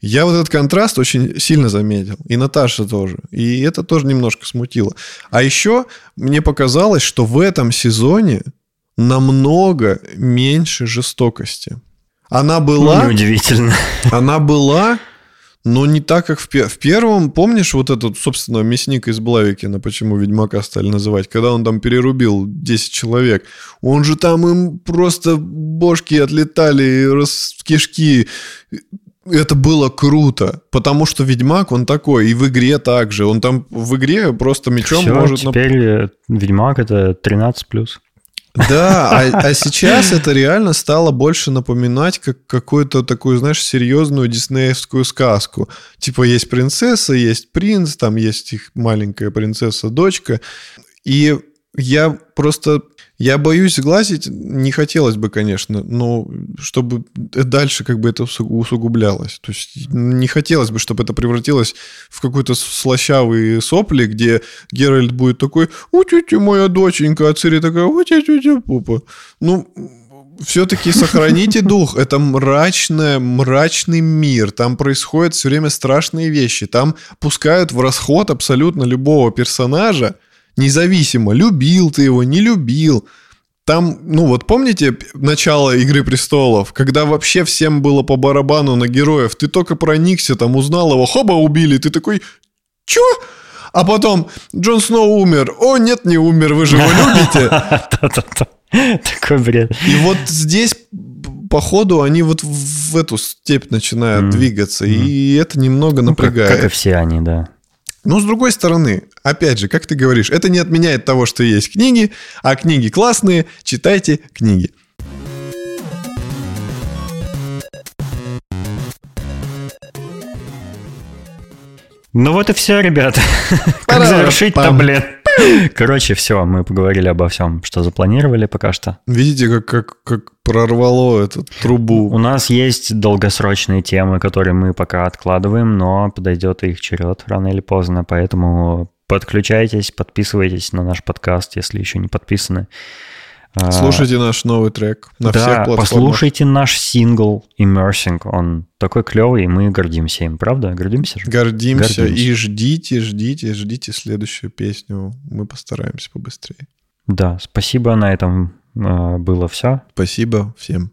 Я вот этот контраст очень сильно заметил. И Наташа тоже. И это тоже немножко смутило. А еще мне показалось, что в этом сезоне намного меньше жестокости. Она была... Ну, неудивительно. Она была но не так, как в, в первом. Помнишь вот этот, собственно, мясник из Блавикина, почему Ведьмака стали называть? Когда он там перерубил 10 человек. Он же там им просто бошки отлетали, рас... кишки. Это было круто, потому что Ведьмак, он такой, и в игре также. Он там в игре просто мечом Все, может... теперь Ведьмак это 13+. Да, а, а сейчас это реально стало больше напоминать как какую-то такую, знаешь, серьезную диснеевскую сказку. Типа есть принцесса, есть принц, там есть их маленькая принцесса-дочка. И я просто я боюсь глазить, не хотелось бы, конечно, но чтобы дальше как бы это усугублялось. То есть не хотелось бы, чтобы это превратилось в какой-то слащавый сопли, где Геральт будет такой, у тетя моя доченька, а Цири такая, у тетя пупа. Ну, все-таки сохраните <laughs> дух. Это мрачная, мрачный мир. Там происходят все время страшные вещи. Там пускают в расход абсолютно любого персонажа, Независимо, любил ты его, не любил. Там, ну вот помните начало «Игры престолов», когда вообще всем было по барабану на героев, ты только проникся, там узнал его, хоба, убили, ты такой, чё? А потом Джон Сноу умер. О, нет, не умер, вы же его <laughs> любите. Такой бред. И вот здесь походу они вот в эту степь начинают двигаться, и это немного напрягает. Ну, как и все они, да. Но с другой стороны, опять же, как ты говоришь, это не отменяет того, что есть книги, а книги классные, читайте книги. Ну вот и все, ребята. <laughs> Как завершить-то, блин? <laughs> Короче, все, мы поговорили обо всем, что запланировали пока что. Видите, как, как, как прорвало эту трубу. У нас есть долгосрочные темы, которые мы пока откладываем, но подойдет их черед рано или поздно, поэтому подключайтесь, подписывайтесь на наш подкаст, если еще не подписаны. А, слушайте наш новый трек на да, всех платформах. послушайте наш сингл Immersing. Он такой клевый, и мы гордимся им, правда? Гордимся же? Гордимся. Гордимся. И ждите, ждите, ждите следующую песню. Мы постараемся побыстрее. Да, спасибо. На этом э, было все. Спасибо всем.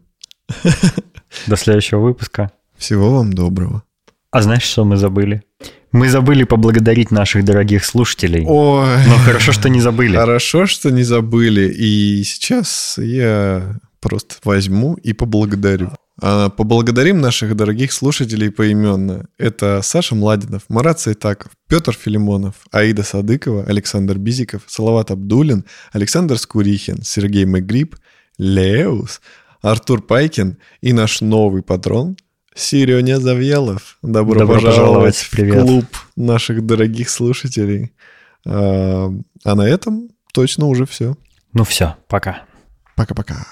До следующего выпуска. Всего вам доброго. А знаешь, что мы забыли? Мы забыли поблагодарить наших дорогих слушателей. Ой. Но хорошо, что не забыли. Хорошо, что не забыли. И сейчас я просто возьму и поблагодарю. А, поблагодарим наших дорогих слушателей поименно. Это Саша Младинов, Марат Сайтаков, Петр Филимонов, Аида Садыкова, Александр Бизиков, Салават Абдулин, Александр Скурихин, Сергей Мегриб, Леус, Артур Пайкин и наш новый патрон – Сирёня Завьялов. Добро, Добро пожаловать, в Привет. клуб наших дорогих слушателей. А, а на этом точно уже все. Ну все, пока. Пока-пока.